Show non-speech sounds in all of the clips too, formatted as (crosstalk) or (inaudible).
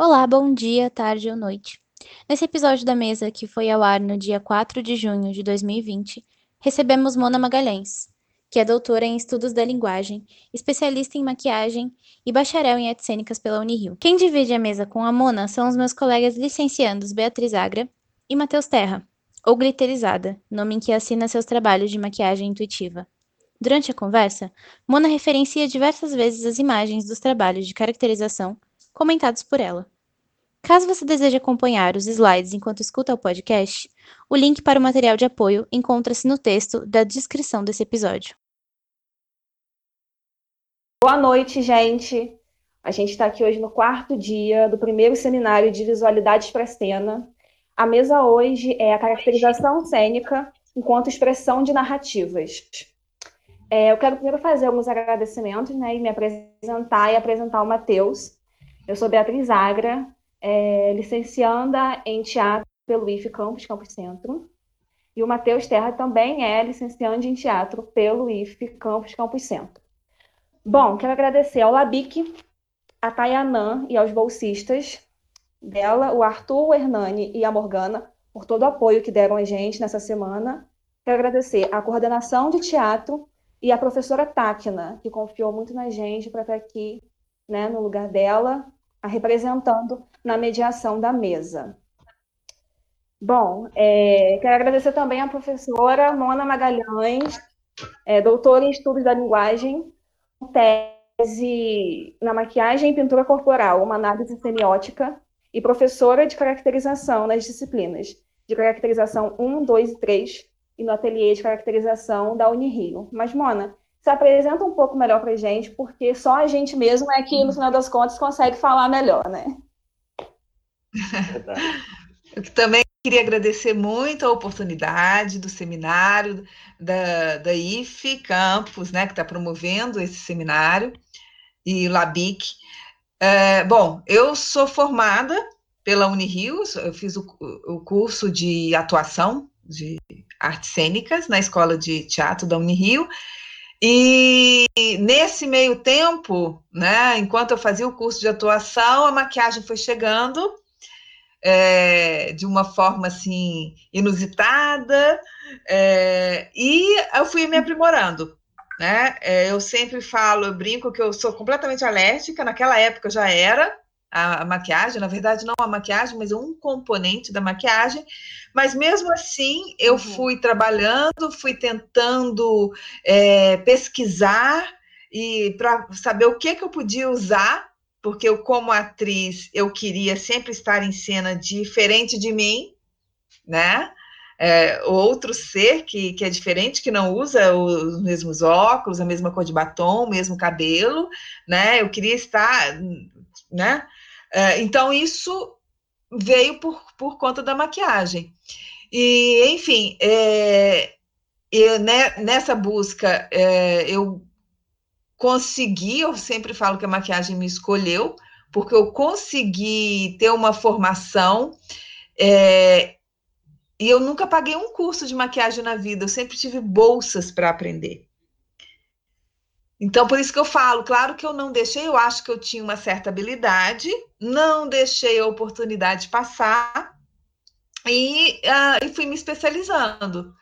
Olá, bom dia, tarde ou noite. Nesse episódio da mesa, que foi ao ar no dia 4 de junho de 2020, recebemos Mona Magalhães, que é doutora em Estudos da Linguagem, especialista em maquiagem e bacharel em artes cênicas pela Unirio. Quem divide a mesa com a Mona são os meus colegas licenciandos Beatriz Agra e Matheus Terra, ou Glitterizada, nome em que assina seus trabalhos de maquiagem intuitiva. Durante a conversa, Mona referencia diversas vezes as imagens dos trabalhos de caracterização comentados por ela. Caso você deseje acompanhar os slides enquanto escuta o podcast, o link para o material de apoio encontra-se no texto da descrição desse episódio. Boa noite, gente. A gente está aqui hoje no quarto dia do primeiro seminário de visualidades para cena. A mesa hoje é a caracterização cênica enquanto expressão de narrativas. É, eu quero primeiro fazer alguns agradecimentos né, e me apresentar e apresentar o Matheus. Eu sou Beatriz Agra, é, licencianda em teatro pelo IF Campus Campus Centro. E o Matheus Terra também é licenciante em teatro pelo IF Campus Campus Centro. Bom, quero agradecer ao Labic, a Tayanã e aos bolsistas dela, o Arthur, o Hernani e a Morgana, por todo o apoio que deram a gente nessa semana. Quero agradecer à coordenação de teatro e à professora Táquina, que confiou muito na gente para estar aqui né, no lugar dela, a representando na mediação da mesa. Bom, é, quero agradecer também à professora Mona Magalhães, é, doutora em Estudos da Linguagem, tese na maquiagem e pintura corporal, uma análise semiótica, e professora de caracterização nas disciplinas de caracterização 1, 2 e 3 e no ateliê de caracterização da Unirio. Mas, Mona, se apresenta um pouco melhor para gente, porque só a gente mesmo é que, no final das contas, consegue falar melhor, né? Eu também queria agradecer muito a oportunidade do seminário da, da IFE Campus, né, que está promovendo esse seminário, e o LABIC. É, bom, eu sou formada pela Unirio, eu fiz o, o curso de atuação de artes cênicas na Escola de Teatro da Unirio, e nesse meio tempo, né, enquanto eu fazia o curso de atuação, a maquiagem foi chegando é, de uma forma assim inusitada é, e eu fui me aprimorando. Né? É, eu sempre falo, eu brinco que eu sou completamente alérgica. Naquela época eu já era, a, a, maquiagem, na verdade, não a maquiagem, mas um componente da maquiagem. Mas mesmo assim, eu uhum. fui trabalhando, fui tentando é, pesquisar e para saber o que, que eu podia usar, porque eu, como atriz, eu queria sempre estar em cena diferente de mim, né? É, outro ser que, que é diferente, que não usa os mesmos óculos, a mesma cor de batom, o mesmo cabelo, né? Eu queria estar, né? É, então, isso veio por, por conta da maquiagem. E, enfim, é, eu, né, nessa busca, é, eu consegui, eu sempre falo que a maquiagem me escolheu, porque eu consegui ter uma formação é, e eu nunca paguei um curso de maquiagem na vida, eu sempre tive bolsas para aprender. Então, por isso que eu falo, claro que eu não deixei, eu acho que eu tinha uma certa habilidade, não deixei a oportunidade passar e, uh, e fui me especializando.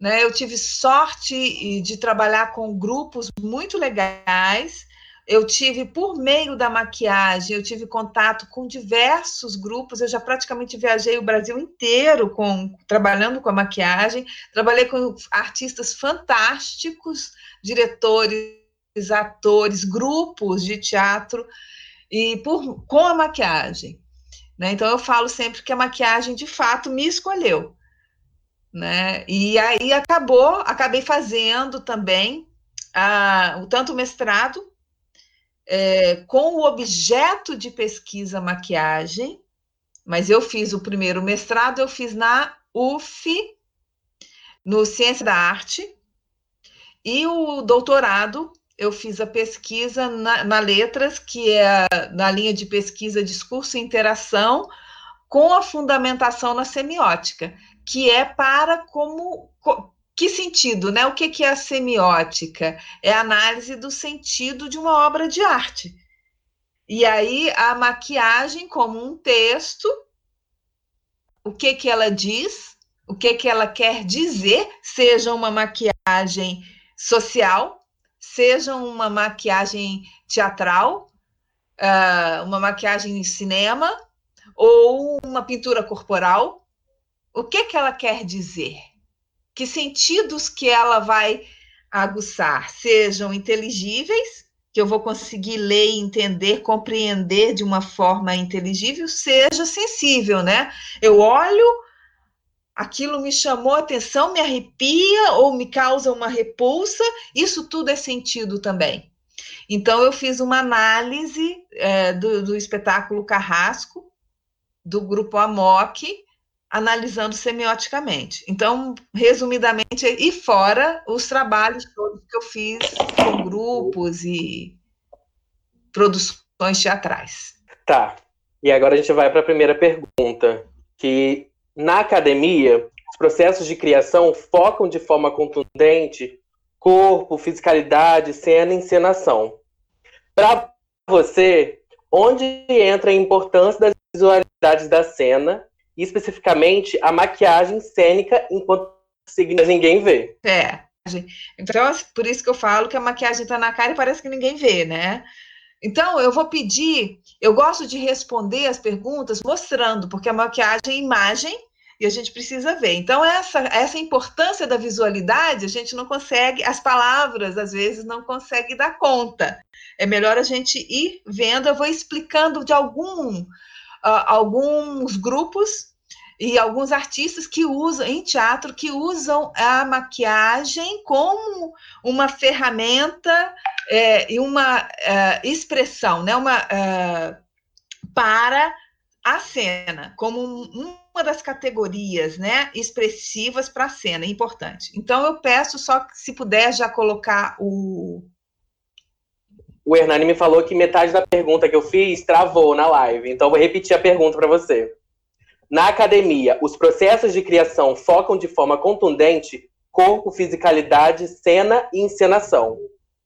Né? Eu tive sorte de trabalhar com grupos muito legais. Eu tive, por meio da maquiagem, eu tive contato com diversos grupos. Eu já praticamente viajei o Brasil inteiro com, trabalhando com a maquiagem. Trabalhei com artistas fantásticos, diretores atores, grupos de teatro e por, com a maquiagem. Né? Então eu falo sempre que a maquiagem de fato me escolheu. Né? E aí acabou, acabei fazendo também a, o tanto mestrado é, com o objeto de pesquisa maquiagem, mas eu fiz o primeiro mestrado, eu fiz na UF, no Ciência da Arte, e o doutorado eu fiz a pesquisa na, na Letras, que é na linha de pesquisa discurso e interação, com a fundamentação na semiótica, que é para como. Que sentido, né? O que, que é a semiótica? É a análise do sentido de uma obra de arte. E aí a maquiagem como um texto, o que que ela diz, o que que ela quer dizer, seja uma maquiagem social, seja uma maquiagem teatral, uh, uma maquiagem em cinema ou uma pintura corporal, o que que ela quer dizer? Que sentidos que ela vai aguçar sejam inteligíveis, que eu vou conseguir ler, entender, compreender de uma forma inteligível, seja sensível, né? Eu olho, aquilo me chamou a atenção, me arrepia ou me causa uma repulsa, isso tudo é sentido também. Então, eu fiz uma análise é, do, do espetáculo Carrasco, do grupo Amok, analisando semioticamente. Então, resumidamente, e fora os trabalhos todos que eu fiz com grupos e produções teatrais. Tá. E agora a gente vai para a primeira pergunta, que na academia, os processos de criação focam de forma contundente corpo, fisicalidade, cena e encenação. Para você, onde entra a importância das visualidades da cena e especificamente a maquiagem cênica enquanto ninguém vê. É. Então, por isso que eu falo que a maquiagem está na cara e parece que ninguém vê, né? Então, eu vou pedir, eu gosto de responder as perguntas mostrando, porque a maquiagem é imagem e a gente precisa ver. Então, essa, essa importância da visualidade, a gente não consegue, as palavras, às vezes, não consegue dar conta. É melhor a gente ir vendo, eu vou explicando de algum, uh, alguns grupos e alguns artistas que usam em teatro que usam a maquiagem como uma ferramenta é, e uma é, expressão, né, uma é, para a cena como uma das categorias, né, expressivas para a cena, importante. Então eu peço só que se puder já colocar o o Hernani me falou que metade da pergunta que eu fiz travou na live, então vou repetir a pergunta para você. Na academia, os processos de criação focam de forma contundente corpo, fisicalidade, cena e encenação.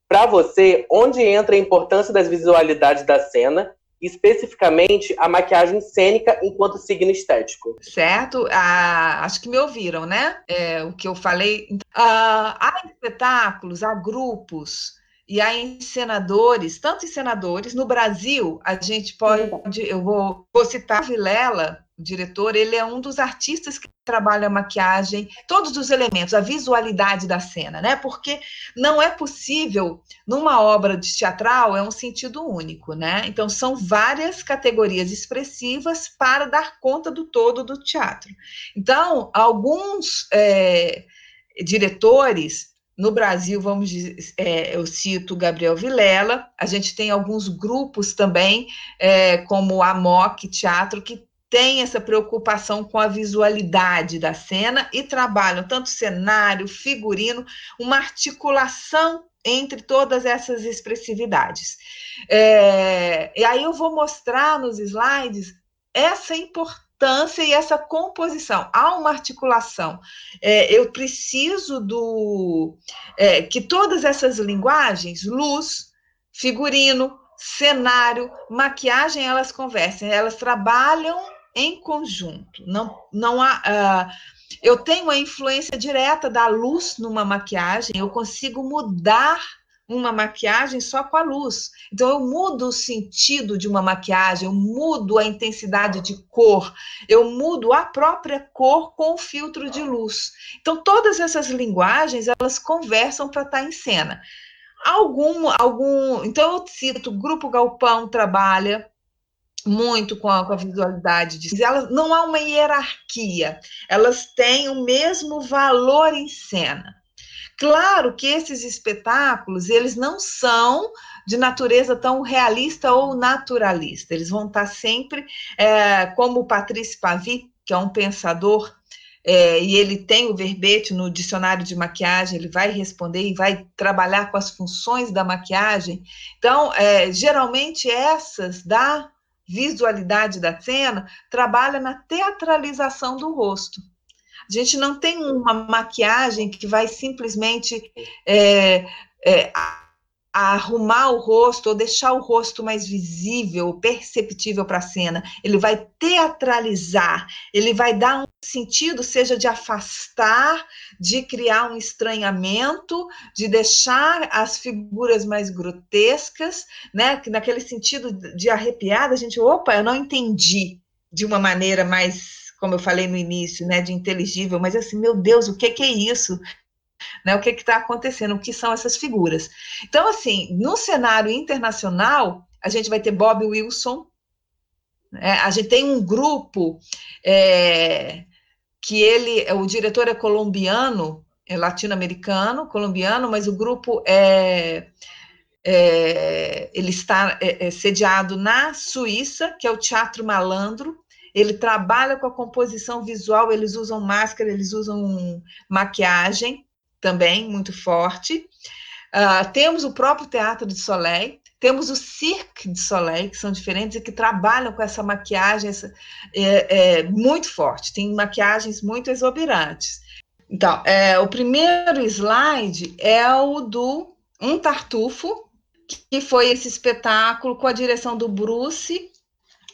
Para você, onde entra a importância das visualidades da cena, especificamente a maquiagem cênica enquanto signo estético? Certo, ah, acho que me ouviram, né? É, o que eu falei. Ah, há espetáculos, há grupos e há encenadores, tanto encenadores. No Brasil, a gente pode, eu vou, vou citar Vilela, o diretor, ele é um dos artistas que trabalha a maquiagem, todos os elementos, a visualidade da cena, né? Porque não é possível, numa obra de teatral, é um sentido único, né? Então, são várias categorias expressivas para dar conta do todo do teatro. Então, alguns é, diretores no Brasil, vamos dizer, é, eu cito Gabriel Vilela, a gente tem alguns grupos também, é, como a MOC Teatro, que tem essa preocupação com a visualidade da cena e trabalham tanto cenário, figurino, uma articulação entre todas essas expressividades. É, e aí eu vou mostrar nos slides essa importância e essa composição. Há uma articulação. É, eu preciso do é, que todas essas linguagens, luz, figurino, cenário, maquiagem, elas conversem, elas trabalham em conjunto. Não, não há. Uh, eu tenho a influência direta da luz numa maquiagem, eu consigo mudar uma maquiagem só com a luz. Então, eu mudo o sentido de uma maquiagem, eu mudo a intensidade de cor, eu mudo a própria cor com o filtro de luz. Então, todas essas linguagens, elas conversam para estar em cena. Algum, algum, então eu cito, Grupo Galpão trabalha muito com a, com a visualidade de elas não há uma hierarquia, elas têm o mesmo valor em cena. Claro que esses espetáculos, eles não são de natureza tão realista ou naturalista, eles vão estar sempre, é, como o Patrice Pavi, que é um pensador, é, e ele tem o verbete no dicionário de maquiagem, ele vai responder e vai trabalhar com as funções da maquiagem. Então, é, geralmente essas da visualidade da cena, trabalha na teatralização do rosto. A gente não tem uma maquiagem que vai simplesmente é, é, arrumar o rosto ou deixar o rosto mais visível, perceptível para a cena. Ele vai teatralizar, ele vai dar um sentido, seja de afastar, de criar um estranhamento, de deixar as figuras mais grotescas, né? Naquele sentido de arrepiada, a gente, opa, eu não entendi de uma maneira mais, como eu falei no início, né, de inteligível, mas assim, meu Deus, o que, que é isso? Né, o que está acontecendo, o que são essas figuras. Então, assim, no cenário internacional, a gente vai ter Bob Wilson, né, a gente tem um grupo é, que ele, o diretor é colombiano, é latino-americano, colombiano, mas o grupo é, é ele está é, é sediado na Suíça, que é o Teatro Malandro, ele trabalha com a composição visual, eles usam máscara, eles usam maquiagem, também muito forte. Uh, temos o próprio Teatro de Soleil, temos o Cirque de Soleil, que são diferentes e que trabalham com essa maquiagem essa, é, é, muito forte, tem maquiagens muito exorbitantes. Então, é, o primeiro slide é o do Um Tartufo, que foi esse espetáculo com a direção do Bruce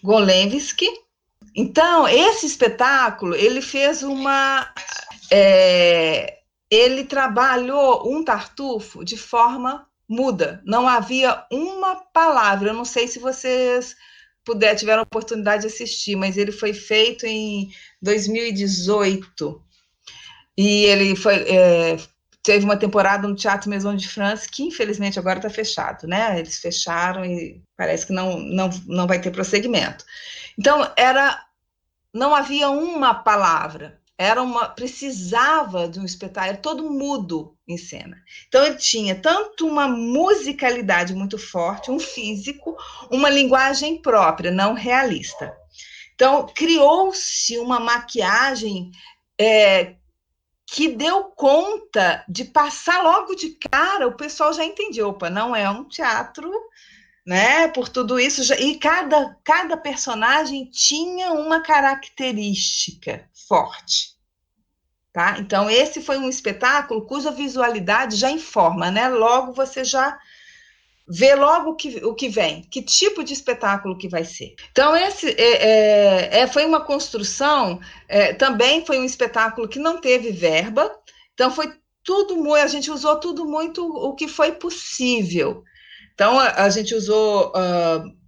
Golensky. Então, esse espetáculo, ele fez uma... É, ele trabalhou um tartufo de forma muda. Não havia uma palavra. Eu não sei se vocês puder tiveram oportunidade de assistir, mas ele foi feito em 2018 e ele foi é, teve uma temporada no Teatro Maison de France que infelizmente agora está fechado, né? Eles fecharam e parece que não não não vai ter prosseguimento. Então era não havia uma palavra era uma precisava de um espetáculo, todo mudo em cena. Então ele tinha tanto uma musicalidade muito forte, um físico, uma linguagem própria, não realista. Então criou-se uma maquiagem é, que deu conta de passar logo de cara, o pessoal já entendeu, opa, não é um teatro, né? Por tudo isso, já, e cada, cada personagem tinha uma característica forte. Tá? Então, esse foi um espetáculo cuja visualidade já informa, né? Logo você já vê logo o que, o que vem, que tipo de espetáculo que vai ser. Então, esse é, é, é foi uma construção, é, também foi um espetáculo que não teve verba, então foi tudo muito, a gente usou tudo muito o que foi possível. Então, a, a gente usou uh,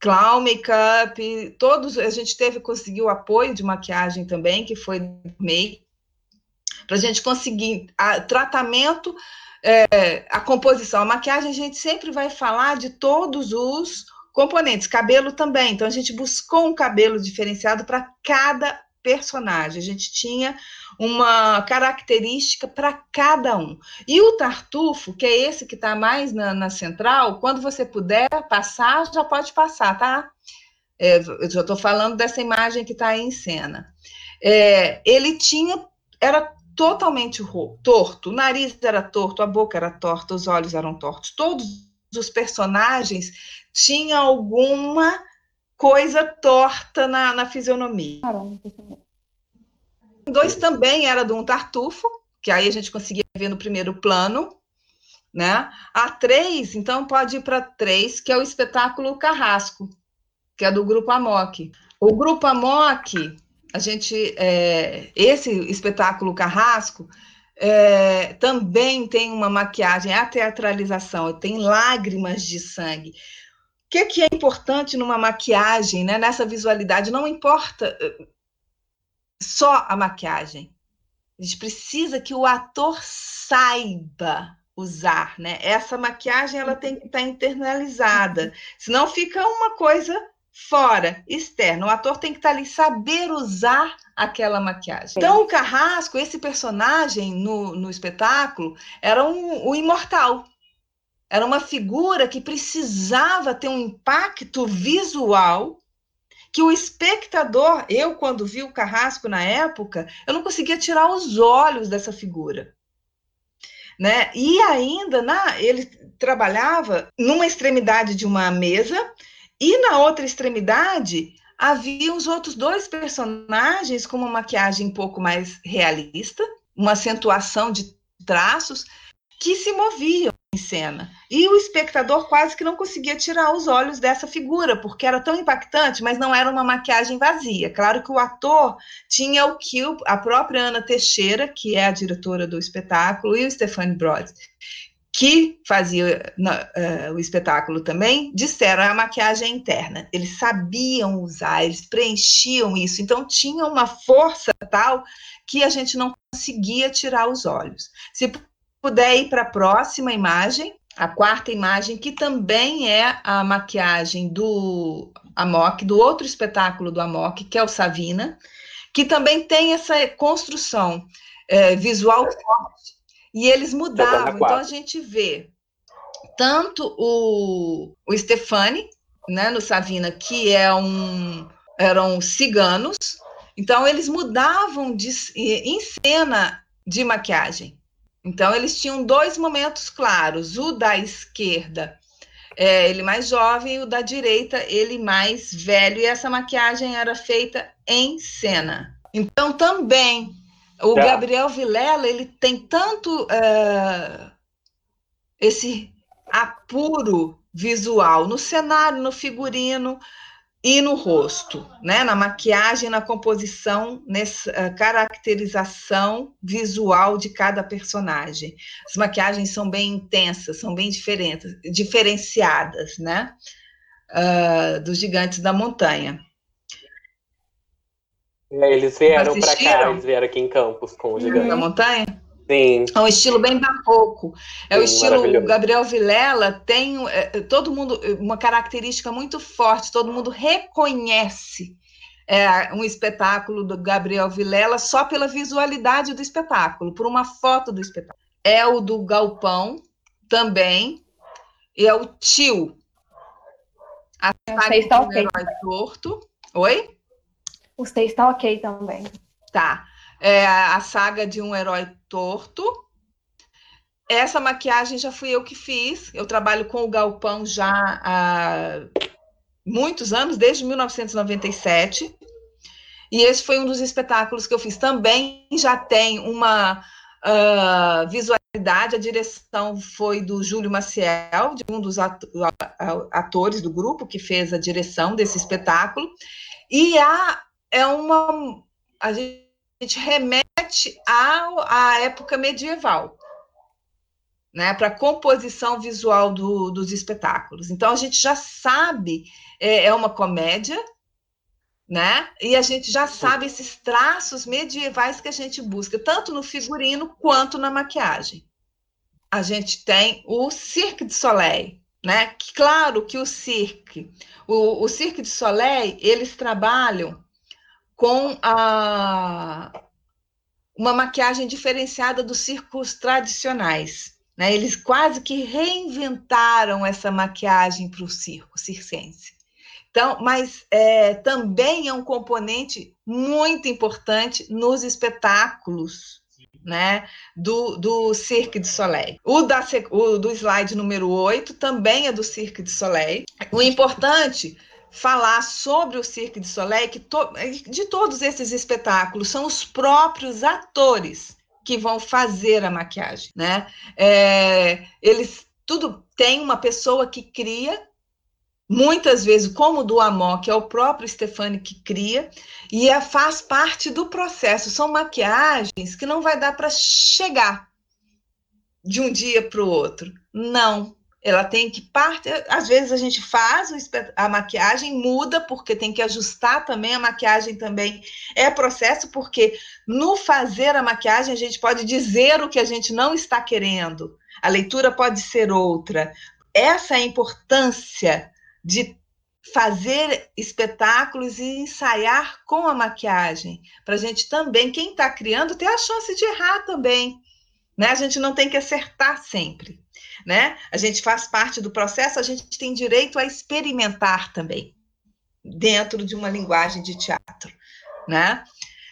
clown, make-up, todos, a gente teve, conseguiu apoio de maquiagem também, que foi make, para a gente conseguir a, tratamento, é, a composição, a maquiagem, a gente sempre vai falar de todos os componentes, cabelo também. Então a gente buscou um cabelo diferenciado para cada personagem. A gente tinha uma característica para cada um. E o tartufo, que é esse que está mais na, na, central, quando você puder passar, já pode passar, tá? É, eu já estou falando dessa imagem que está aí em cena. É, ele tinha, era totalmente torto, o nariz era torto, a boca era torta, os olhos eram tortos. Todos os personagens tinham alguma coisa torta na, na fisionomia. Dois também era de um tartufo, que aí a gente conseguia ver no primeiro plano, né? A três, então pode ir para três, que é o espetáculo Carrasco, que é do grupo Amok. O grupo Amok a gente, é, esse espetáculo Carrasco é, também tem uma maquiagem, a teatralização, tem lágrimas de sangue. O que, que é importante numa maquiagem, né, nessa visualidade? Não importa eh, só a maquiagem. A gente precisa que o ator saiba usar, né? Essa maquiagem ela tem que estar internalizada, senão fica uma coisa fora, externo. O ator tem que estar ali, saber usar aquela maquiagem. Então, o Carrasco, esse personagem no, no espetáculo, era um, um imortal. Era uma figura que precisava ter um impacto visual que o espectador, eu quando vi o Carrasco na época, eu não conseguia tirar os olhos dessa figura. Né? E ainda na, ele trabalhava numa extremidade de uma mesa e na outra extremidade, havia os outros dois personagens com uma maquiagem um pouco mais realista, uma acentuação de traços, que se moviam em cena. E o espectador quase que não conseguia tirar os olhos dessa figura, porque era tão impactante, mas não era uma maquiagem vazia. Claro que o ator tinha o que a própria Ana Teixeira, que é a diretora do espetáculo, e o Stefani Brod, que fazia uh, o espetáculo também, disseram é a maquiagem interna. Eles sabiam usar, eles preenchiam isso, então tinha uma força tal que a gente não conseguia tirar os olhos. Se puder ir para a próxima imagem, a quarta imagem, que também é a maquiagem do Amok, do outro espetáculo do Amok, que é o Savina, que também tem essa construção é, visual forte. E eles mudavam. Então a gente vê tanto o, o Stefani, né, no Savina, que é um, eram ciganos, então eles mudavam de, em cena de maquiagem. Então, eles tinham dois momentos claros: o da esquerda, é, ele mais jovem, e o da direita, ele mais velho, e essa maquiagem era feita em cena. Então, também, o é. Gabriel Vilela, ele tem tanto é, esse apuro visual no cenário, no figurino, e no rosto, né? na maquiagem, na composição, nessa uh, caracterização visual de cada personagem. As maquiagens são bem intensas, são bem diferentes, diferenciadas, né? Uh, dos gigantes da montanha. É, eles vieram para cá, eles vieram aqui em Campos com o gigante. Da montanha? Sim. É um estilo bem barroco. É Sim, o estilo Gabriel Vilela tem é, é, todo mundo uma característica muito forte. Todo mundo reconhece é, um espetáculo do Gabriel Vilela só pela visualidade do espetáculo, por uma foto do espetáculo. É o do Galpão também. E é o Tio. A ok. Herói torto. Oi? O Stay está ok também. Tá é, a saga de um herói torto. Essa maquiagem já fui eu que fiz. Eu trabalho com o Galpão já há muitos anos, desde 1997. E esse foi um dos espetáculos que eu fiz. Também já tem uma uh, visualidade. A direção foi do Júlio Maciel, de um dos atores do grupo que fez a direção desse espetáculo. E a, é uma. A gente gente remete à, à época medieval, né, para a composição visual do, dos espetáculos. Então a gente já sabe, é, é uma comédia, né? E a gente já sabe esses traços medievais que a gente busca, tanto no figurino quanto na maquiagem. A gente tem o Cirque de Soleil, né? Claro que o Cirque, o, o Cirque de Soleil, eles trabalham com a, uma maquiagem diferenciada dos circos tradicionais. Né? Eles quase que reinventaram essa maquiagem para o circo circense. Então, mas é, também é um componente muito importante nos espetáculos né, do, do Cirque du Soleil. O, da, o do slide número 8 também é do Cirque du Soleil. O importante falar sobre o Cirque du Soleil, que to, de todos esses espetáculos são os próprios atores que vão fazer a maquiagem, né? É, eles tudo tem uma pessoa que cria, muitas vezes, como o do Amor, que é o próprio Stefani que cria, e é, faz parte do processo. São maquiagens que não vai dar para chegar de um dia para o outro. Não, ela tem que parte, às vezes a gente faz a maquiagem, muda porque tem que ajustar também a maquiagem também é processo porque no fazer a maquiagem a gente pode dizer o que a gente não está querendo. A leitura pode ser outra. Essa é a importância de fazer espetáculos e ensaiar com a maquiagem, para a gente também, quem está criando, ter a chance de errar também. Né? A gente não tem que acertar sempre né? A gente faz parte do processo, a gente tem direito a experimentar também dentro de uma linguagem de teatro, né?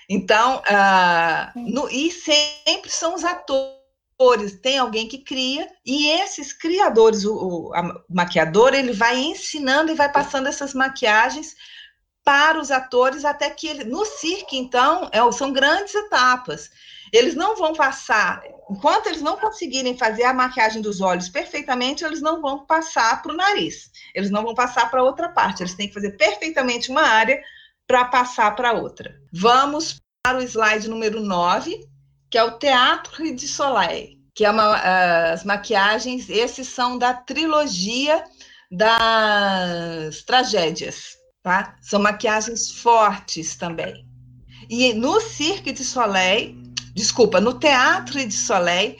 Então, uh, no, e sempre são os atores, tem alguém que cria, e esses criadores, o, o maquiador, ele vai ensinando e vai passando essas maquiagens para os atores até que ele, no circo, então, é, são grandes etapas. Eles não vão passar, enquanto eles não conseguirem fazer a maquiagem dos olhos perfeitamente, eles não vão passar para o nariz. Eles não vão passar para outra parte. Eles têm que fazer perfeitamente uma área para passar para outra. Vamos para o slide número 9, que é o Teatro de Soleil, que é uma, as maquiagens, esses são da trilogia das tragédias, tá? São maquiagens fortes também. E no Cirque de Soleil, desculpa, no Teatro de Soleil,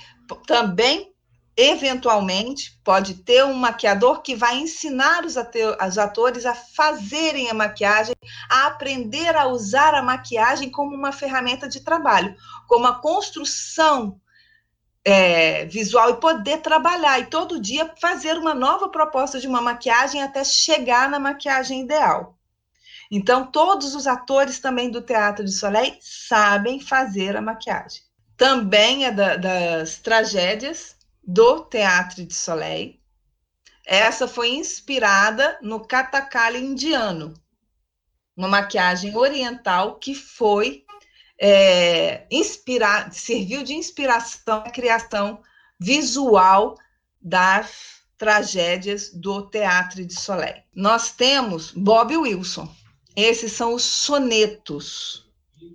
também eventualmente pode ter um maquiador que vai ensinar os, os, atores a fazerem a maquiagem, a aprender a usar a maquiagem como uma ferramenta de trabalho, como a construção é, visual e poder trabalhar e todo dia fazer uma nova proposta de uma maquiagem até chegar na maquiagem ideal. Então, todos os atores também do Teatro de Soleil sabem fazer a maquiagem. Também é da, das tragédias do Teatro de Soleil. Essa foi inspirada no Katakali indiano, uma maquiagem oriental que foi é, inspirar, serviu de inspiração à criação visual das tragédias do Teatro de Soleil. Nós temos Bob Wilson. Esses são os sonetos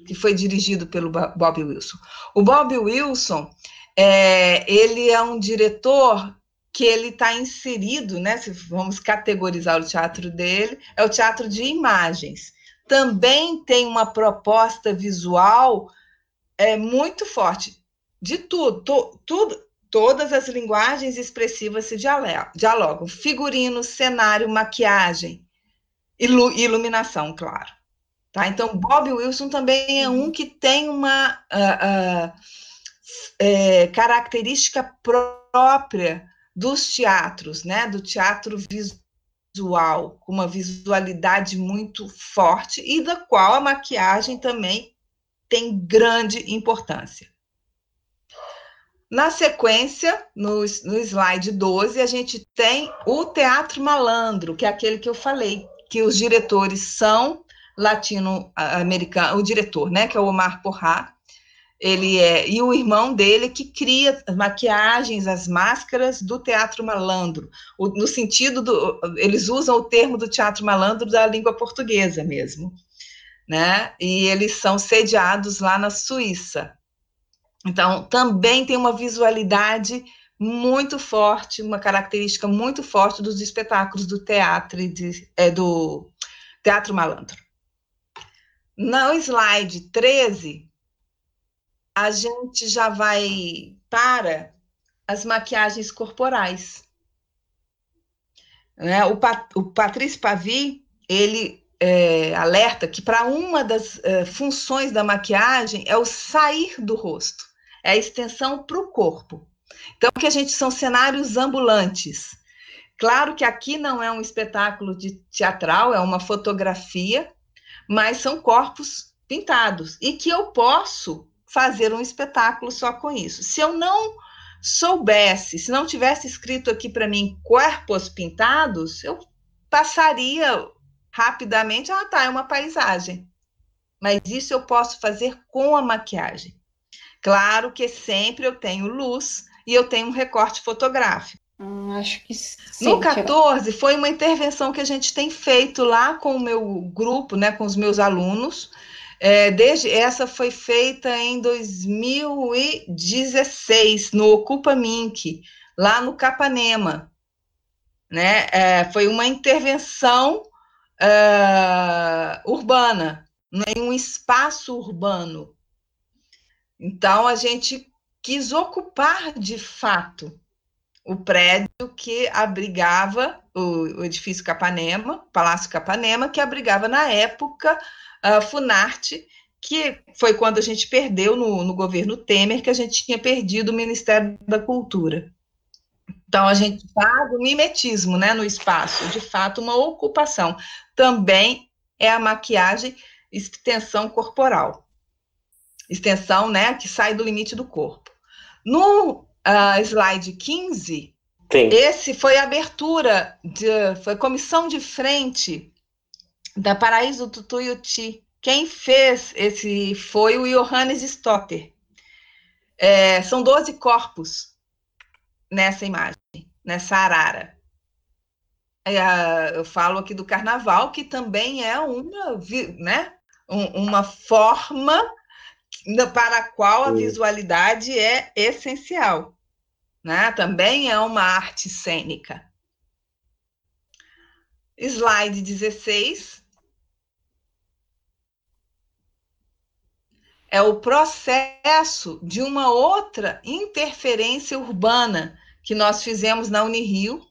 que foi dirigido pelo Bob Wilson. O Bob Wilson, é, ele é um diretor que ele está inserido, né? Se vamos categorizar o teatro dele, é o teatro de imagens. Também tem uma proposta visual é, muito forte de tudo, to, tudo, todas as linguagens expressivas se dialogam. Figurino, cenário, maquiagem, ilu, iluminação, claro. Tá? Então, Bob Wilson também é um que tem uma uh, uh, é, característica própria dos teatros, né? do teatro visual, com uma visualidade muito forte e da qual a maquiagem também tem grande importância. Na sequência, no, no slide 12, a gente tem o teatro malandro, que é aquele que eu falei, que os diretores são latino-americanos, o diretor, né, que é o Omar Porra, ele é, e o irmão dele que cria as maquiagens, as máscaras do teatro malandro, o, no sentido do, eles usam o termo do teatro malandro da língua portuguesa mesmo, né, e eles são sediados lá na Suíça. Então, também tem uma visualidade muito forte, uma característica muito forte dos espetáculos do teatro de, é, do teatro malandro. No slide 13, a gente já vai para as maquiagens corporais. Né? O, Pat, o Patrício Pavi, ele é, alerta que para uma das é, funções da maquiagem é o sair do rosto, é a extensão para o corpo. Então, que a gente são cenários ambulantes. Claro que aqui não é um espetáculo de teatral, é uma fotografia, mas são corpos pintados e que eu posso fazer um espetáculo só com isso. Se eu não soubesse, se não tivesse escrito aqui para mim corpos pintados, eu passaria rapidamente, ah, tá, é uma paisagem. Mas isso eu posso fazer com a maquiagem. Claro que sempre eu tenho luz, e eu tenho um recorte fotográfico. Hum, acho que sim. No 14, foi uma intervenção que a gente tem feito lá com o meu grupo, né, com os meus alunos. É, desde essa foi feita em 2016 no Ocupa Mink, lá no Capanema, né? É, foi uma intervenção uh, urbana, em um espaço urbano. Então a gente quis ocupar de fato o prédio que abrigava o, o edifício Capanema, Palácio Capanema, que abrigava na época a Funarte, que foi quando a gente perdeu no, no governo Temer, que a gente tinha perdido o Ministério da Cultura. Então, a gente faz o mimetismo né, no espaço, de fato, uma ocupação. Também é a maquiagem extensão corporal. Extensão, né, que sai do limite do corpo. No uh, slide 15, Sim. esse foi a abertura, de, foi comissão de frente da Paraíso do Tuiuti. Quem fez esse foi o Johannes Stotter. É, são 12 corpos nessa imagem, nessa arara. É, eu falo aqui do carnaval, que também é uma, né, uma forma para a qual a visualidade é essencial. Né? Também é uma arte cênica. Slide 16. É o processo de uma outra interferência urbana que nós fizemos na Unirio,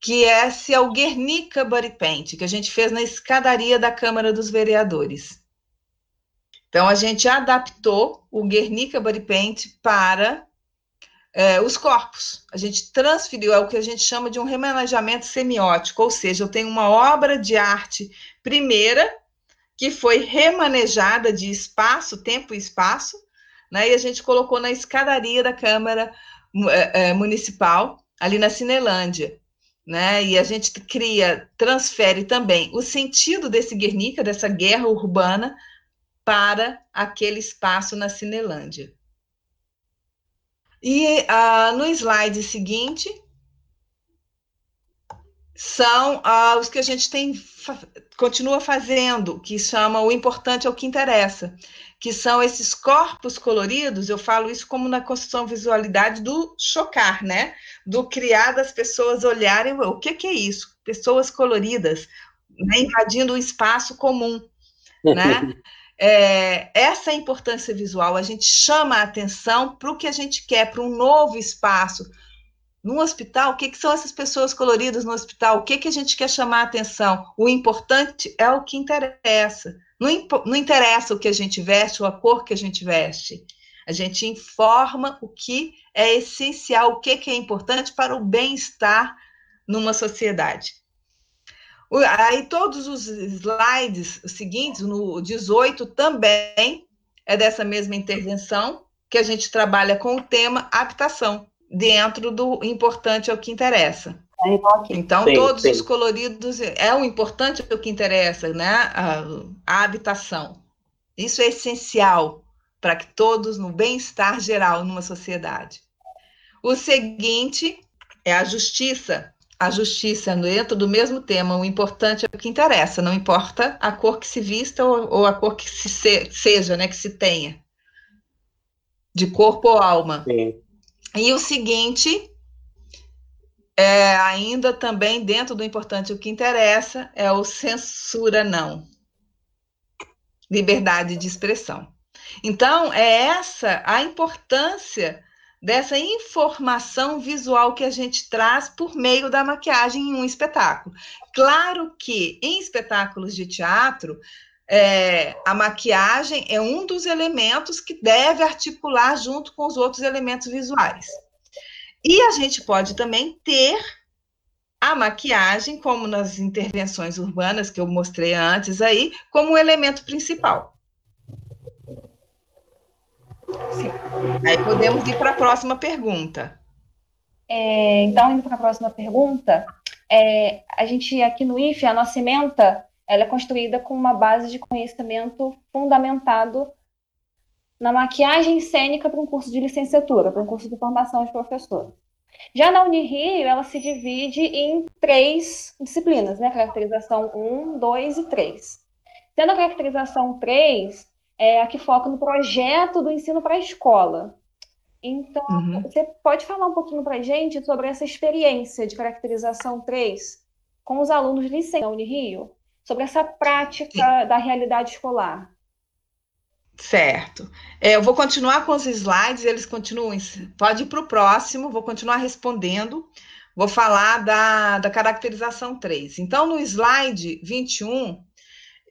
que é esse é o Guernica Body Paint, que a gente fez na escadaria da Câmara dos Vereadores. Então, a gente adaptou o Guernica Body Paint para é, os corpos. A gente transferiu, é o que a gente chama de um remanejamento semiótico, ou seja, eu tenho uma obra de arte primeira que foi remanejada de espaço, tempo e espaço, né, e a gente colocou na escadaria da Câmara é, é, Municipal, ali na Cinelândia. Né, e a gente cria, transfere também o sentido desse Guernica, dessa guerra urbana, para aquele espaço na Cinelândia. E uh, no slide seguinte, são uh, os que a gente tem continua fazendo, que chama o importante é o que interessa, que são esses corpos coloridos, eu falo isso como na construção visualidade do chocar, né? Do criar das pessoas olharem, o que, que é isso? Pessoas coloridas, né? invadindo o espaço comum, né? (laughs) é, essa importância visual, a gente chama a atenção para o que a gente quer, para um novo espaço. No hospital, o que, que, são essas pessoas coloridas no hospital? O que, que a gente quer chamar a atenção? O importante é o que interessa. Não, não interessa o que a gente veste ou a cor que a gente veste. A gente informa o que é essencial, o que, que é importante para o bem-estar numa sociedade. Aí todos os slides seguintes, no 18 também é dessa mesma intervenção, que a gente trabalha com o tema habitação, dentro do importante é o que interessa. Então, sim, todos sim. os coloridos, é o importante é o que interessa, né? A, a habitação. Isso é essencial para que todos, no bem-estar geral numa sociedade. O seguinte é a justiça a justiça dentro do mesmo tema. O importante é o que interessa, não importa a cor que se vista ou, ou a cor que se, seja, né, que se tenha, de corpo ou alma. Sim. E o seguinte, é, ainda também dentro do importante o que interessa é o censura não. Liberdade de expressão. Então, é essa a importância dessa informação visual que a gente traz por meio da maquiagem em um espetáculo. Claro que em espetáculos de teatro, é, a maquiagem é um dos elementos que deve articular junto com os outros elementos visuais. E a gente pode também ter a maquiagem, como nas intervenções urbanas que eu mostrei antes aí, como um elemento principal. Sim. Aí podemos ir para a próxima pergunta. É, então, indo para a próxima pergunta, é, a gente aqui no IFE, a nossa ementa, ela é construída com uma base de conhecimento fundamentado na maquiagem cênica para um curso de licenciatura, para um curso de formação de professor. Já na Unirio, ela se divide em três disciplinas, né? Caracterização 1, 2 e 3. Tendo a caracterização 3, é a que foca no projeto do ensino para a escola. Então, uhum. você pode falar um pouquinho para a gente sobre essa experiência de caracterização 3 com os alunos de licença da Unirio? Sobre essa prática Sim. da realidade escolar. Certo. É, eu vou continuar com os slides, eles continuam. Pode ir para o próximo, vou continuar respondendo. Vou falar da, da caracterização 3. Então, no slide 21,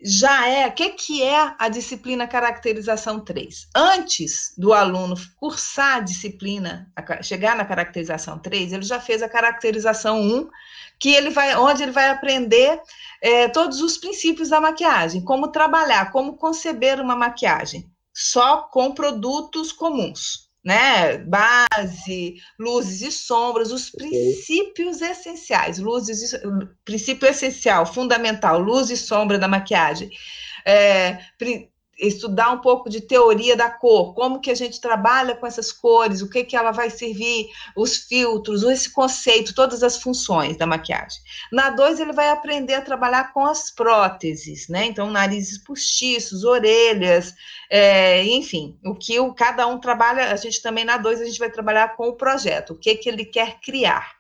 já é, o que, que é a disciplina caracterização 3? Antes do aluno cursar a disciplina, chegar na caracterização 3, ele já fez a caracterização 1, que ele vai, onde ele vai aprender é, todos os princípios da maquiagem, como trabalhar, como conceber uma maquiagem, só com produtos comuns né? Base, luzes e sombras, os princípios essenciais, luzes, princípio essencial, fundamental, luz e sombra da maquiagem. É, estudar um pouco de teoria da cor, como que a gente trabalha com essas cores, o que que ela vai servir, os filtros, esse conceito, todas as funções da maquiagem. Na 2, ele vai aprender a trabalhar com as próteses, né? Então, narizes postiços, orelhas, é, enfim, o que o, cada um trabalha, a gente também na 2, a gente vai trabalhar com o projeto, o que que ele quer criar.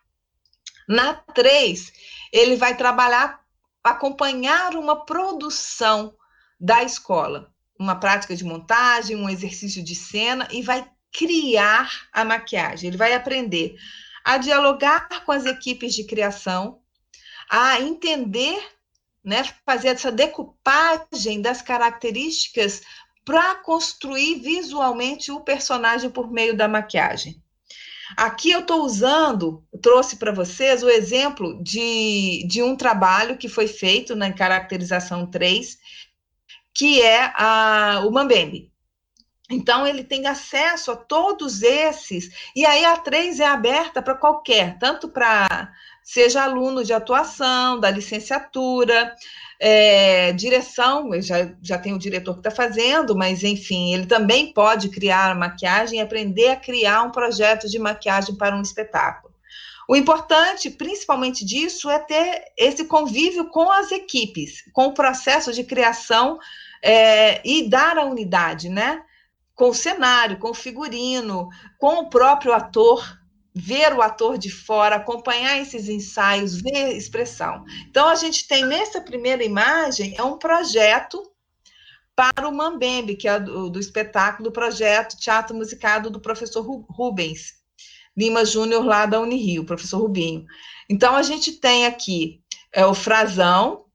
Na 3, ele vai trabalhar, acompanhar uma produção da escola, uma prática de montagem, um exercício de cena e vai criar a maquiagem. Ele vai aprender a dialogar com as equipes de criação, a entender, né, fazer essa decupagem das características para construir visualmente o personagem por meio da maquiagem. Aqui eu estou usando, trouxe para vocês o exemplo de, de um trabalho que foi feito na caracterização 3, que é a, o Mambembe. Então, ele tem acesso a todos esses, e aí a 3 é aberta para qualquer, tanto para seja aluno de atuação, da licenciatura, é, direção, já, já tem o diretor que está fazendo, mas enfim, ele também pode criar maquiagem e aprender a criar um projeto de maquiagem para um espetáculo. O importante, principalmente disso, é ter esse convívio com as equipes, com o processo de criação é, e dar a unidade, né? Com o cenário, com o figurino, com o próprio ator, ver o ator de fora, acompanhar esses ensaios, ver expressão. Então, a gente tem nessa primeira imagem, é um projeto para o Mambembe, que é do, do espetáculo, do projeto Teatro Musicado do professor Rubens Lima Júnior, lá da Unirio, professor Rubinho. Então, a gente tem aqui é, o frasão,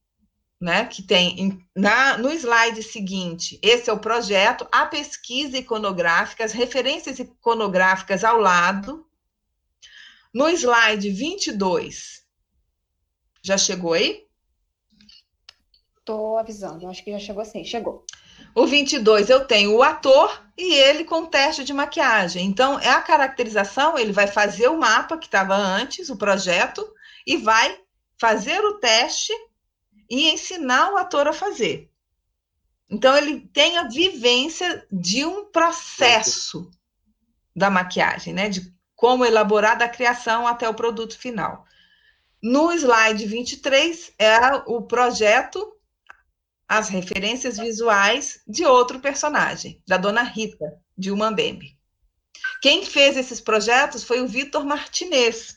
né, que tem na, no slide seguinte, esse é o projeto, a pesquisa iconográfica, as referências iconográficas ao lado. No slide 22, já chegou aí? Estou avisando, acho que já chegou sim, chegou. O 22 eu tenho o ator e ele com teste de maquiagem. Então, é a caracterização, ele vai fazer o mapa que estava antes, o projeto, e vai fazer o teste e ensinar o ator a fazer. Então, ele tem a vivência de um processo da maquiagem, né? De como elaborar da criação até o produto final. No slide 23 é o projeto, as referências visuais de outro personagem, da dona Rita, de Umambembe. Quem fez esses projetos foi o Vitor Martinez,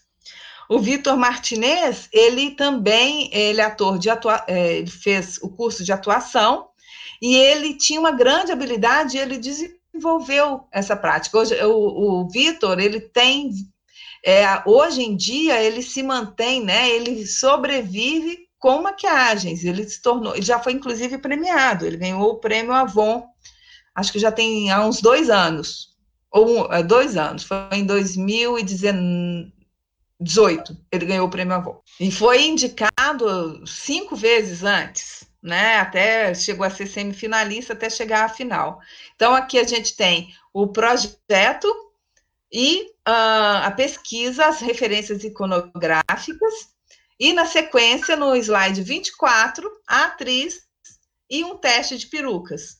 o Vitor Martinez, ele também, ele é ator de atua, é, ele fez o curso de atuação e ele tinha uma grande habilidade, ele desenvolveu essa prática. Hoje, o, o Vitor, ele tem, é, hoje em dia, ele se mantém, né? Ele sobrevive com maquiagens. Ele se tornou, ele já foi inclusive premiado. Ele ganhou o prêmio Avon, acho que já tem há uns dois anos ou é, dois anos. Foi em 2019 18, ele ganhou o prêmio Avon. E foi indicado cinco vezes antes, né? Até chegou a ser semifinalista até chegar à final. Então, aqui a gente tem o projeto e uh, a pesquisa, as referências iconográficas, e na sequência, no slide 24, a atriz e um teste de perucas.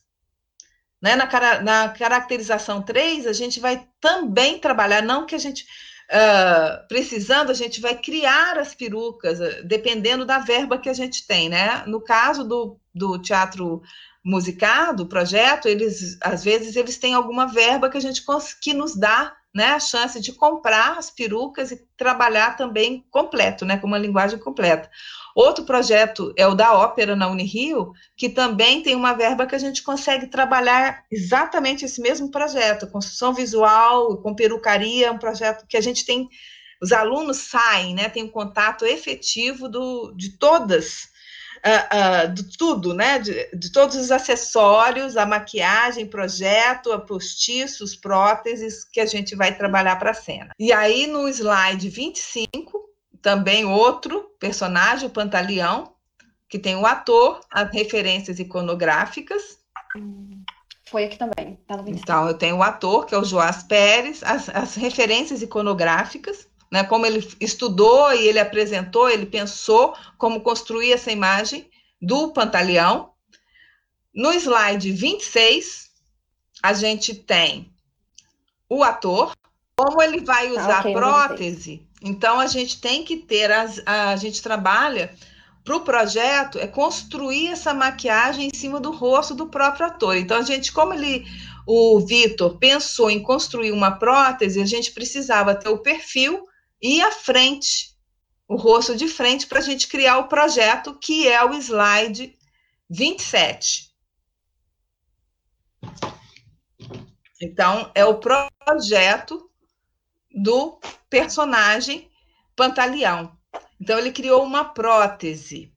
Né? Na, na caracterização 3, a gente vai também trabalhar, não que a gente Uh, precisando, a gente vai criar as perucas, ah, dependendo da verba que a gente tem, né? No caso do, do teatro musicado, projeto, eles às vezes eles têm alguma verba que a gente que nos dá né, a chance de comprar as perucas e trabalhar também completo, né, com uma linguagem completa. Outro projeto é o da ópera na Unirio, que também tem uma verba que a gente consegue trabalhar exatamente esse mesmo projeto, construção visual, com perucaria, um projeto que a gente tem, os alunos saem, né, tem um contato efetivo do, de todas, uh, uh, de tudo, né, de, de, todos os acessórios, a maquiagem, projeto, a postiços, próteses que a gente vai trabalhar para a cena. E aí no slide 25, também outro personagem, o Pantaleão, que tem o ator, as referências iconográficas. Foi aqui também, tá no Então, eu tenho o ator, que é o Joás Pérez, as, as referências iconográficas, né, como ele estudou e ele apresentou, ele pensou como construir essa imagem do Pantaleão. No slide 26, a gente tem o ator, como ele vai Ah, usar ok, no prótese. Então, a gente tem que ter, as, a gente trabalha para o projeto, é construir essa maquiagem em cima do rosto do próprio ator. Então, a gente, como ele, o Vitor, pensou em construir uma prótese, a gente precisava ter o perfil e a frente, o rosto de frente, para a gente criar o projeto, que é o slide 27. Então, é o projeto do personagem Pantaleão. Então, ele criou uma prótese.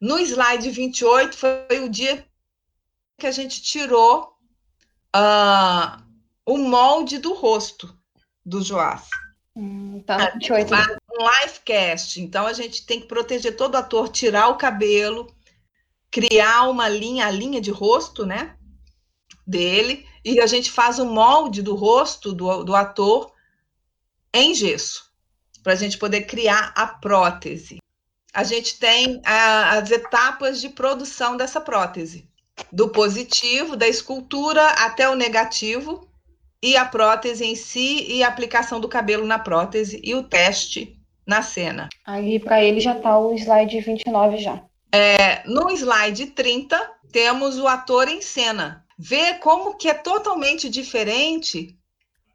No slide 28, foi o dia que a gente tirou ah, o molde do rosto do Joás. Hum, tá 28. Faz um live cast. Então, a gente tem que proteger todo ator, tirar o cabelo, criar uma linha, a linha de rosto, né? Dele, e a gente faz o molde do rosto do, do ator em gesso, para a gente poder criar a prótese. A gente tem a, as etapas de produção dessa prótese, do positivo, da escultura até o negativo, e a prótese em si, e a aplicação do cabelo na prótese, e o teste na cena. Aí para ele já tá o slide 29 já. É, no slide 30, temos o ator em cena. Vê como que é totalmente diferente,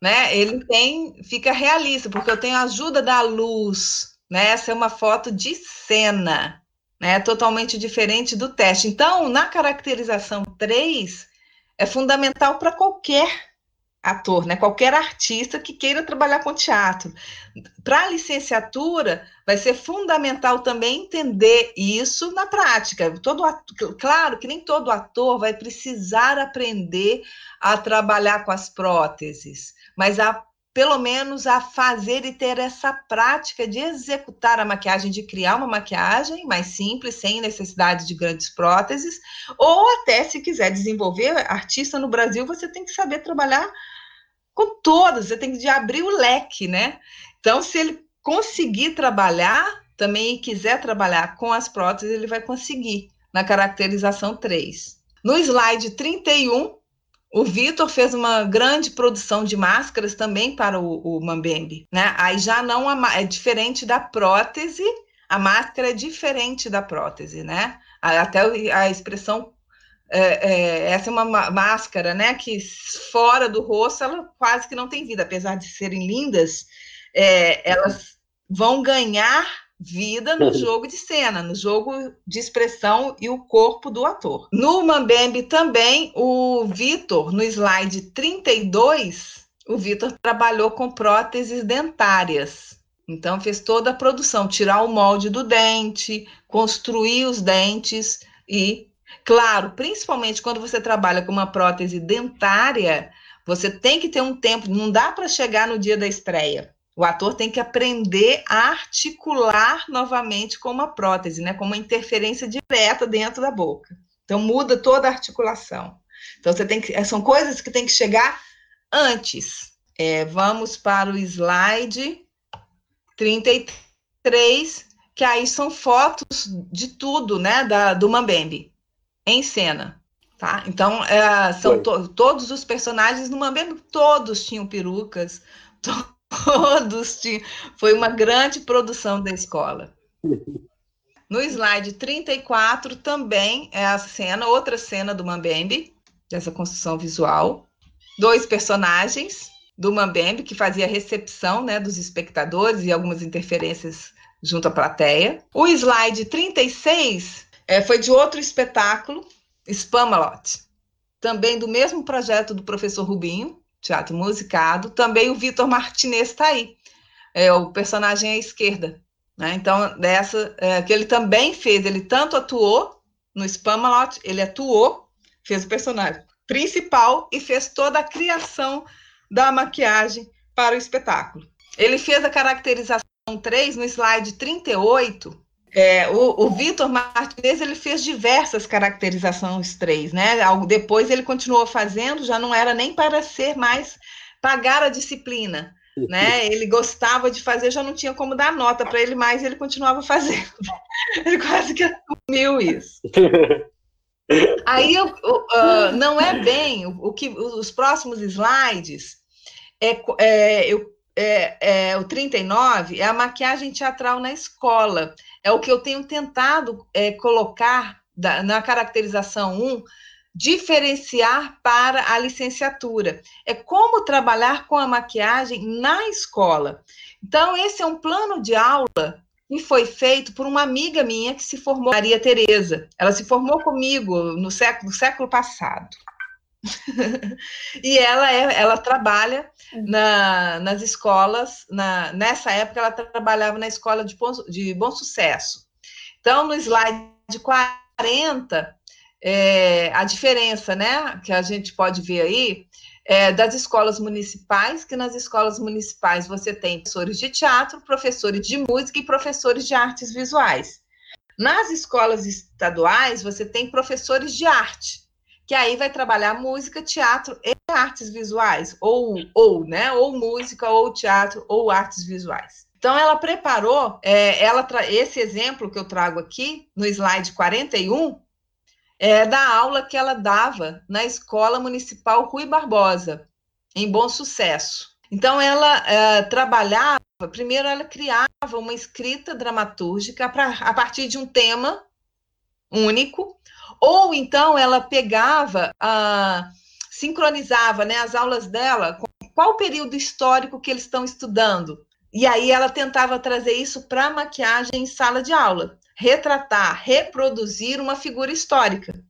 né? Ele tem, fica realista, porque eu tenho a ajuda da luz, né? Essa é uma foto de cena, né? Totalmente diferente do teste. Então, na caracterização 3, é fundamental para qualquer ator, né? Qualquer artista que queira trabalhar com teatro. Para a licenciatura, vai ser fundamental também entender isso na prática. Todo ator, claro que nem todo ator vai precisar aprender a trabalhar com as próteses, mas a pelo menos a fazer e ter essa prática de executar a maquiagem, de criar uma maquiagem mais simples, sem necessidade de grandes próteses, ou até se quiser desenvolver artista no Brasil, você tem que saber trabalhar com todas, você tem que abrir o leque, né? Então, se ele conseguir trabalhar também e quiser trabalhar com as próteses, ele vai conseguir na caracterização 3. No slide 31, o Vitor fez uma grande produção de máscaras também para o, o Mambembe, né? Aí já não é diferente da prótese, a máscara é diferente da prótese, né? Até a expressão é, é, essa é uma máscara, né? Que fora do rosto ela quase que não tem vida, apesar de serem lindas, é, elas vão ganhar vida no (laughs) jogo de cena, no jogo de expressão e o corpo do ator. No Mambembe também, o Vitor, no slide 32, o Vitor trabalhou com próteses dentárias. Então fez toda a produção, tirar o molde do dente, construir os dentes e, claro, principalmente quando você trabalha com uma prótese dentária, você tem que ter um tempo, não dá para chegar no dia da estreia. O ator tem que aprender a articular novamente com uma prótese, né? com uma interferência direta dentro da boca. Então muda toda a articulação. Então você tem que, são coisas que tem que chegar antes. É, vamos para o slide 33, que aí são fotos de tudo, né, da, do Mambembe em cena. Tá? Então, é, são to todos os personagens no Mambembe, todos tinham perucas, to (laughs) todos tinham. Foi uma grande produção da escola. No slide 34 também é a cena, outra cena do Mambembe, dessa construção visual. Dois personagens do Mambembe que fazia a recepção né, dos espectadores e algumas interferências junto à plateia. O slide 36 é, foi de outro espetáculo, Spamalot, também do mesmo projeto do professor Rubinho, teatro musicado. Também o Vitor Martinez está aí, é o personagem à esquerda. Né? Então, dessa é, que ele também fez, ele tanto atuou no Spamalot, ele atuou, fez o personagem principal e fez toda a criação da maquiagem para o espetáculo. Ele fez a caracterização 3 no slide 38. É, o, o Vitor Martinez ele fez diversas caracterizações 3, né? Depois ele continuou fazendo, já não era nem para ser mais pagar a disciplina, né? Ele gostava de fazer, já não tinha como dar nota para ele mais, ele continuava (laughs) fazendo. Ele quase que assumiu isso. Aí uh, não é bem o, o, que os próximos slides é, é, eu, é, é, o 39 é a maquiagem teatral na escola. É o que eu tenho tentado é, colocar da, na caracterização 1, diferenciar para a licenciatura. É como trabalhar com a maquiagem na escola. Então, esse é um plano de aula que foi feito por uma amiga minha que se formou, Maria Tereza. Ela se formou comigo no século, no século passado. (laughs) e ela é, ela trabalha na, nas escolas. Na, nessa época, ela trabalhava na escola de bom, de bom sucesso. Então, no slide 40, é, a diferença, né, que a gente pode ver aí, é, das escolas municipais, que nas escolas municipais você tem professores de teatro, professores de música e professores de artes visuais. Nas escolas estaduais, você tem professores de arte, que aí vai trabalhar música, teatro e artes visuais, ou, ou, né, ou música, ou teatro, ou artes visuais. Então, ela preparou, é, ela esse exemplo que eu trago aqui, no slide 41, é da aula que ela dava na Escola Municipal Rui Barbosa, em Bom Sucesso. Então, ela é, trabalhava, primeiro, ela criava uma escrita dramatúrgica pra, a partir de um tema único, ou então ela pegava, a, sincronizava né, as aulas dela com qual período histórico que eles estão estudando. E aí ela tentava trazer isso para a maquiagem em sala de aula, retratar, reproduzir uma figura histórica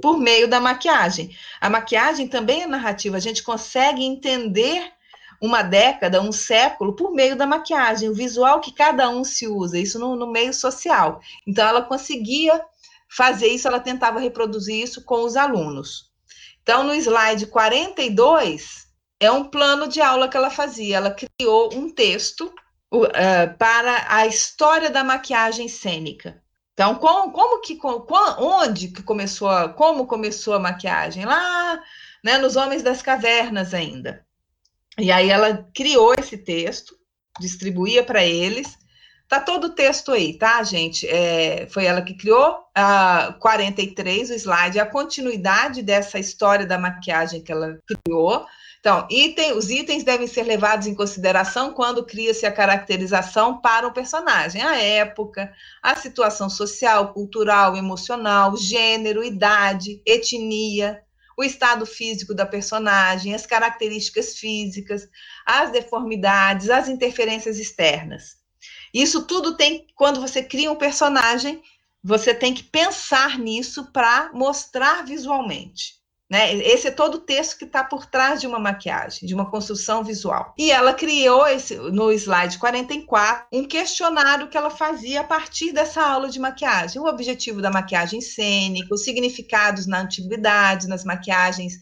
por meio da maquiagem. A maquiagem também é narrativa, a gente consegue entender uma década, um século, por meio da maquiagem, o visual que cada um se usa, isso no, no meio social. Então, ela conseguia fazer isso, ela tentava reproduzir isso com os alunos. Então, no slide 42, é um plano de aula que ela fazia. Ela criou um texto uh, para a história da maquiagem cênica. Então, como, como que, onde que começou, a, como começou a maquiagem? Lá, né, nos Homens das Cavernas ainda. E aí ela criou esse texto, distribuía para eles. Tá todo o texto aí, tá, gente? É, foi ela que criou a 43, o slide, a continuidade dessa história da maquiagem que ela criou. Então, item, os itens devem ser levados em consideração quando cria-se a caracterização para o personagem, a época, a situação social, cultural, emocional, gênero, idade, etnia, o estado físico da personagem, as características físicas, as deformidades, as interferências externas. Isso tudo tem, quando você cria um personagem, você tem que pensar nisso para mostrar visualmente. Né? Esse é todo o texto que está por trás de uma maquiagem, de uma construção visual. E ela criou esse, no slide 44 um questionário que ela fazia a partir dessa aula de maquiagem. O objetivo da maquiagem cênica, os significados na antiguidade, nas maquiagens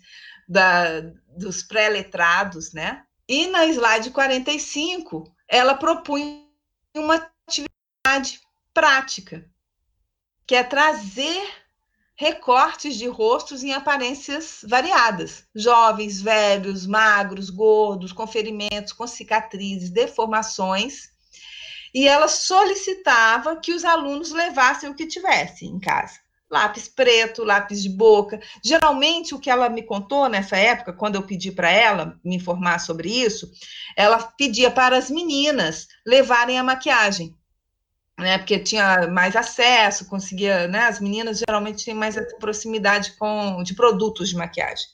da, dos pré-letrados, né? E na slide 45, ela propunha uma atividade prática, que é trazer recortes de rostos em aparências variadas: jovens, velhos, magros, gordos, com ferimentos, com cicatrizes, deformações. E ela solicitava que os alunos levassem o que tivessem em casa. Lápis preto, lápis de boca. Geralmente, o que ela me contou nessa época, quando eu pedi para ela me informar sobre isso, ela pedia para as meninas levarem a maquiagem né, porque tinha mais acesso, conseguia, né, as meninas geralmente têm mais proximidade com de produtos de maquiagem.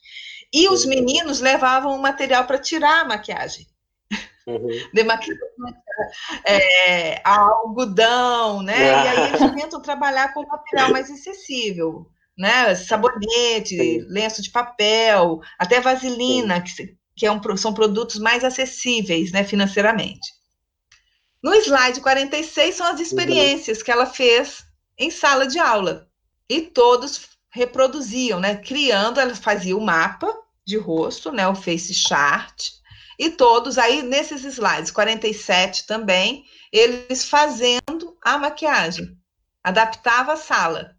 E os meninos levavam o material para tirar a maquiagem. Uhum. De maquiagem, é, algodão, né? E aí eles tentam trabalhar com material mais acessível, né? Sabonete, lenço de papel, até vaselina, que, que é um, são produtos mais acessíveis, né, financeiramente. No slide 46 são as uhum. experiências que ela fez em sala de aula. E todos reproduziam, né? Criando, ela fazia o mapa de rosto, né? O face chart. E todos aí nesses slides, 47 também, eles fazendo a maquiagem. Adaptava a sala,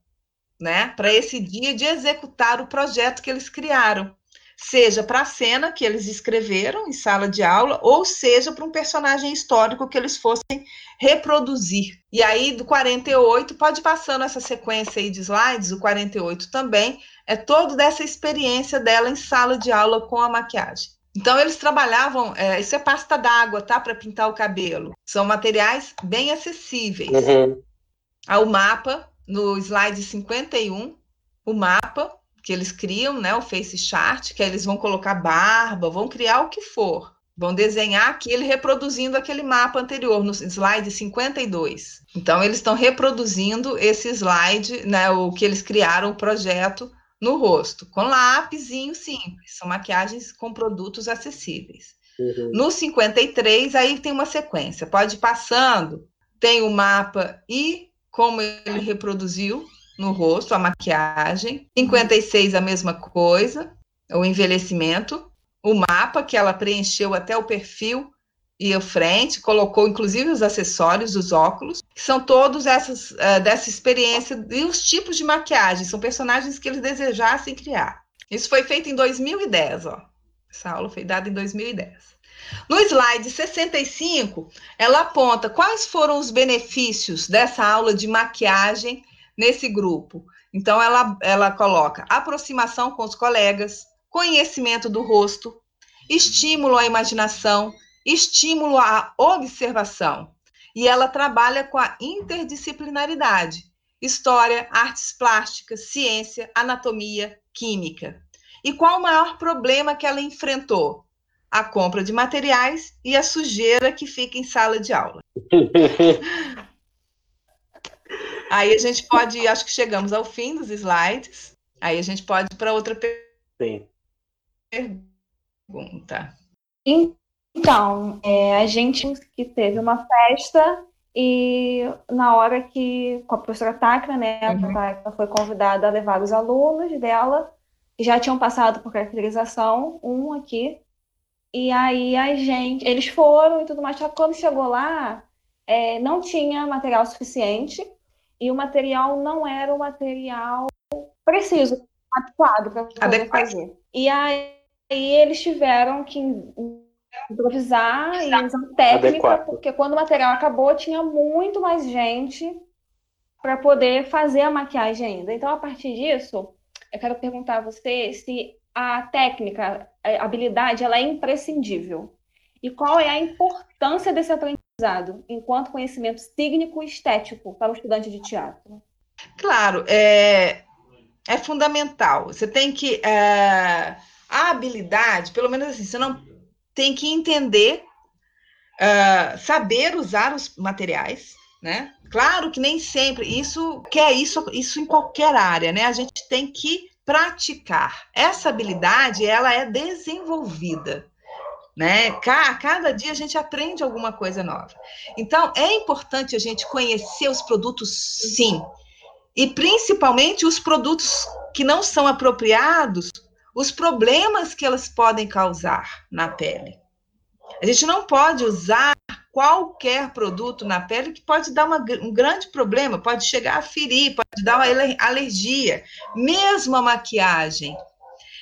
né? Para esse dia de executar o projeto que eles criaram seja para a cena que eles escreveram em sala de aula, ou seja para um personagem histórico que eles fossem reproduzir. E aí, do 48, pode passando essa sequência aí de slides, o 48 também, é toda dessa experiência dela em sala de aula com a maquiagem. Então, eles trabalhavam, é, isso é pasta d'água, tá? Para pintar o cabelo. São materiais bem acessíveis. Uhum. Ao mapa, no slide 51, o mapa que eles criam, né? O face chart, que eles vão colocar barba, vão criar o que for. Vão desenhar aquele reproduzindo aquele mapa anterior, no slide 52. Então, eles estão reproduzindo esse slide, né? O que eles criaram, o projeto no rosto, com lápisinho simples. São maquiagens com produtos acessíveis. Uhum. No 53, aí tem uma sequência. Pode ir passando, tem o mapa e como ele reproduziu no rosto, a maquiagem. 56, a mesma coisa, o envelhecimento. O mapa que ela preencheu até o perfil e a frente, colocou inclusive os acessórios, os óculos, que são todos essas uh, dessa experiência e os tipos de maquiagem, são personagens que eles desejassem criar. Isso foi feito em 2010, ó. Essa aula foi dada em 2010. No slide 65, ela aponta quais foram os benefícios dessa aula de maquiagem nesse grupo. Então, ela, ela coloca aproximação com os colegas, conhecimento do rosto, estímulo à imaginação, estímulo à observação. E ela trabalha com a interdisciplinaridade: história, artes plásticas, ciência, anatomia, química. E qual o maior problema que ela enfrentou? A compra de materiais e a sujeira que fica em sala de aula. (laughs) Aí a gente pode, acho que chegamos ao fim dos slides. Aí a gente pode ir para outra Sim. pergunta. Então, é, a gente que teve uma festa e na hora que, com a professora Tacna, né, uhum. a foi convidada a levar os alunos dela, que já tinham passado por caracterização, um aqui, e aí a gente, eles foram e tudo mais, só que quando chegou lá, é, não tinha material suficiente, e o material não era o material preciso, adequado para poder fazer. E aí eles tiveram que improvisar e usar técnica, Adequado. porque quando o material acabou, tinha muito mais gente para poder fazer a maquiagem ainda. Então, a partir disso, eu quero perguntar a você se a técnica, a habilidade, ela é imprescindível. E qual é a importância desse aprendizado enquanto conhecimento técnico e estético para o estudante de teatro? Claro, é, é fundamental. Você tem que. É, a habilidade, pelo menos assim, você não tem que entender, uh, saber usar os materiais, né? Claro que nem sempre isso quer isso isso em qualquer área, né? A gente tem que praticar. Essa habilidade ela é desenvolvida, né? Cada dia a gente aprende alguma coisa nova. Então é importante a gente conhecer os produtos, sim, e principalmente os produtos que não são apropriados os problemas que elas podem causar na pele. A gente não pode usar qualquer produto na pele que pode dar uma, um grande problema, pode chegar a ferir, pode dar uma alergia, mesmo a maquiagem.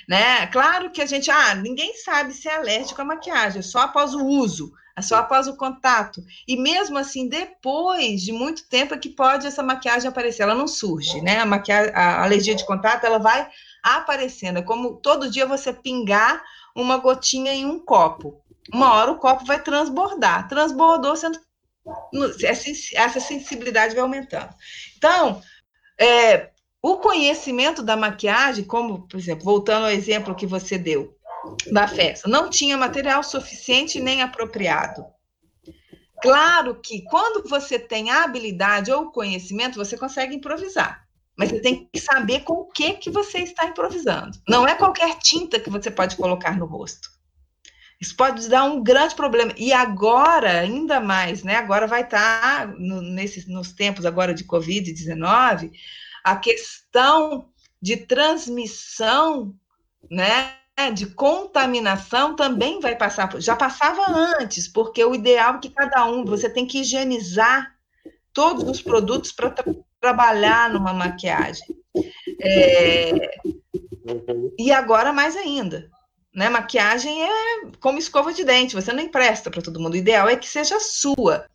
Né? Claro que a gente, ah, ninguém sabe se é alérgico à maquiagem, é só após o uso, é só após o contato. E mesmo assim, depois de muito tempo é que pode essa maquiagem aparecer, ela não surge, né? A, maquiagem, a alergia de contato, ela vai aparecendo. É como todo dia você pingar uma gotinha em um copo. Uma hora o copo vai transbordar. Transbordou, sendo, essa sensibilidade vai aumentando. Então, é, o conhecimento da maquiagem, como, por exemplo, voltando ao exemplo que você deu da festa, não tinha material suficiente nem apropriado. Claro que quando você tem a habilidade ou o conhecimento, você consegue improvisar. Mas você tem que saber com o que, que você está improvisando. Não é qualquer tinta que você pode colocar no rosto. Isso pode dar um grande problema. E agora, ainda mais, né? Agora vai estar, tá no, nesses, nos tempos agora de Covid-19, a questão de transmissão, né? De contaminação também vai passar. Já passava antes, porque o ideal é que cada um, você tem que higienizar todos os produtos para trabalhar numa maquiagem. É, e agora mais ainda, né? Maquiagem é como escova de dente, você não empresta para todo mundo. O ideal é que seja sua.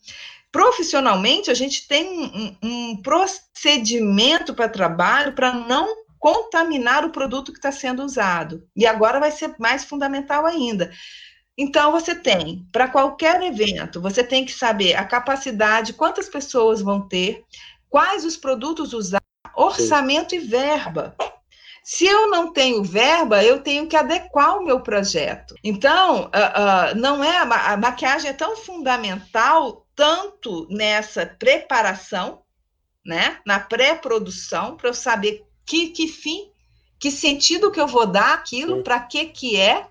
Profissionalmente, a gente tem um, um procedimento para trabalho para não contaminar o produto que está sendo usado. E agora vai ser mais fundamental ainda. Então, você tem, para qualquer evento, você tem que saber a capacidade, quantas pessoas vão ter, quais os produtos usar, orçamento Sim. e verba. Se eu não tenho verba, eu tenho que adequar o meu projeto. Então, uh, uh, não é a, maquiagem é tão fundamental tanto nessa preparação, né, na pré-produção, para eu saber que, que fim, que sentido que eu vou dar aquilo, para que que é,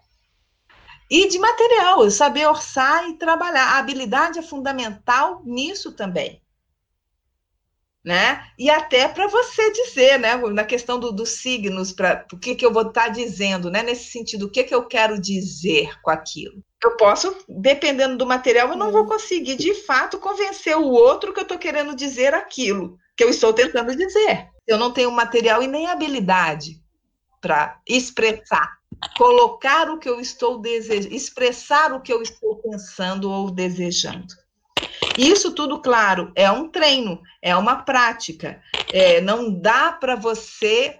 e de material, saber orçar e trabalhar. A habilidade é fundamental nisso também né? E até para você dizer, né? Na questão do, dos signos, para o que, que eu vou estar tá dizendo, né? Nesse sentido, o que, que eu quero dizer com aquilo. Eu posso, dependendo do material, eu não vou conseguir de fato convencer o outro que eu estou querendo dizer aquilo que eu estou tentando dizer. Eu não tenho material e nem habilidade para expressar, colocar o que eu estou desejando, expressar o que eu estou pensando ou desejando. Isso tudo, claro, é um treino, é uma prática. É, não dá para você,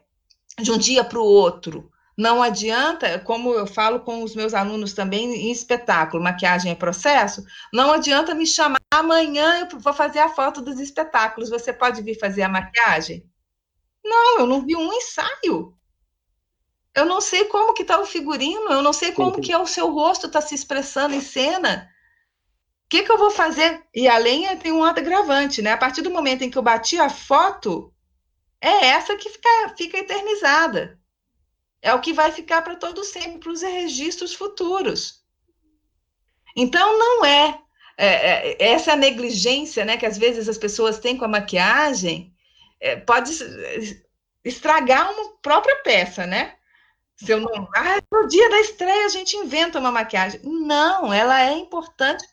de um dia para o outro, não adianta, como eu falo com os meus alunos também em espetáculo, maquiagem é processo, não adianta me chamar amanhã eu vou fazer a foto dos espetáculos, você pode vir fazer a maquiagem? Não, eu não vi um ensaio. Eu não sei como que está o figurino, eu não sei como que é o seu rosto está se expressando em cena que, que eu vou fazer? E a lenha tem um agravante, né? A partir do momento em que eu bati a foto, é essa que fica, fica eternizada. É o que vai ficar para todo sempre, para os registros futuros. Então, não é, é, é, essa negligência né, que às vezes as pessoas têm com a maquiagem, é, pode estragar uma própria peça, né? Se eu não. Ah, no dia da estreia a gente inventa uma maquiagem. Não, ela é importante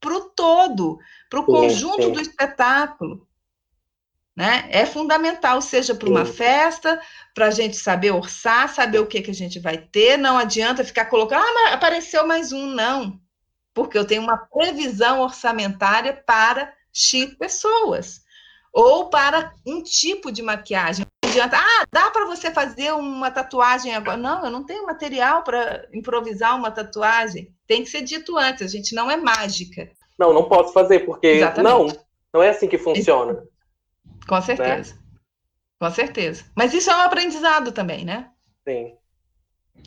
para o todo, para o conjunto sim. do espetáculo. Né? É fundamental, seja para uma festa, para a gente saber orçar, saber o que, que a gente vai ter. Não adianta ficar colocando, ah, apareceu mais um, não. Porque eu tenho uma previsão orçamentária para X pessoas. Ou para um tipo de maquiagem. Adianta, ah, dá para você fazer uma tatuagem agora. Não, eu não tenho material para improvisar uma tatuagem. Tem que ser dito antes, a gente não é mágica. Não, não posso fazer, porque Exatamente. não, não é assim que funciona. Com certeza. Né? Com certeza. Mas isso é um aprendizado também, né? Sim.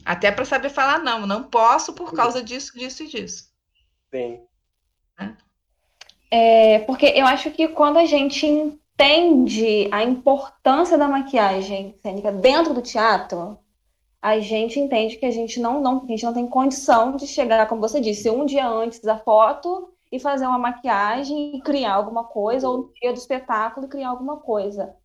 Até para saber falar não, não posso por causa disso, disso e disso. Sim. É. é, porque eu acho que quando a gente entende a importância da maquiagem cênica dentro do teatro, a gente entende que a gente não, não, a gente não tem condição de chegar, como você disse, um dia antes da foto e fazer uma maquiagem e criar alguma coisa, ou no dia do espetáculo criar alguma coisa.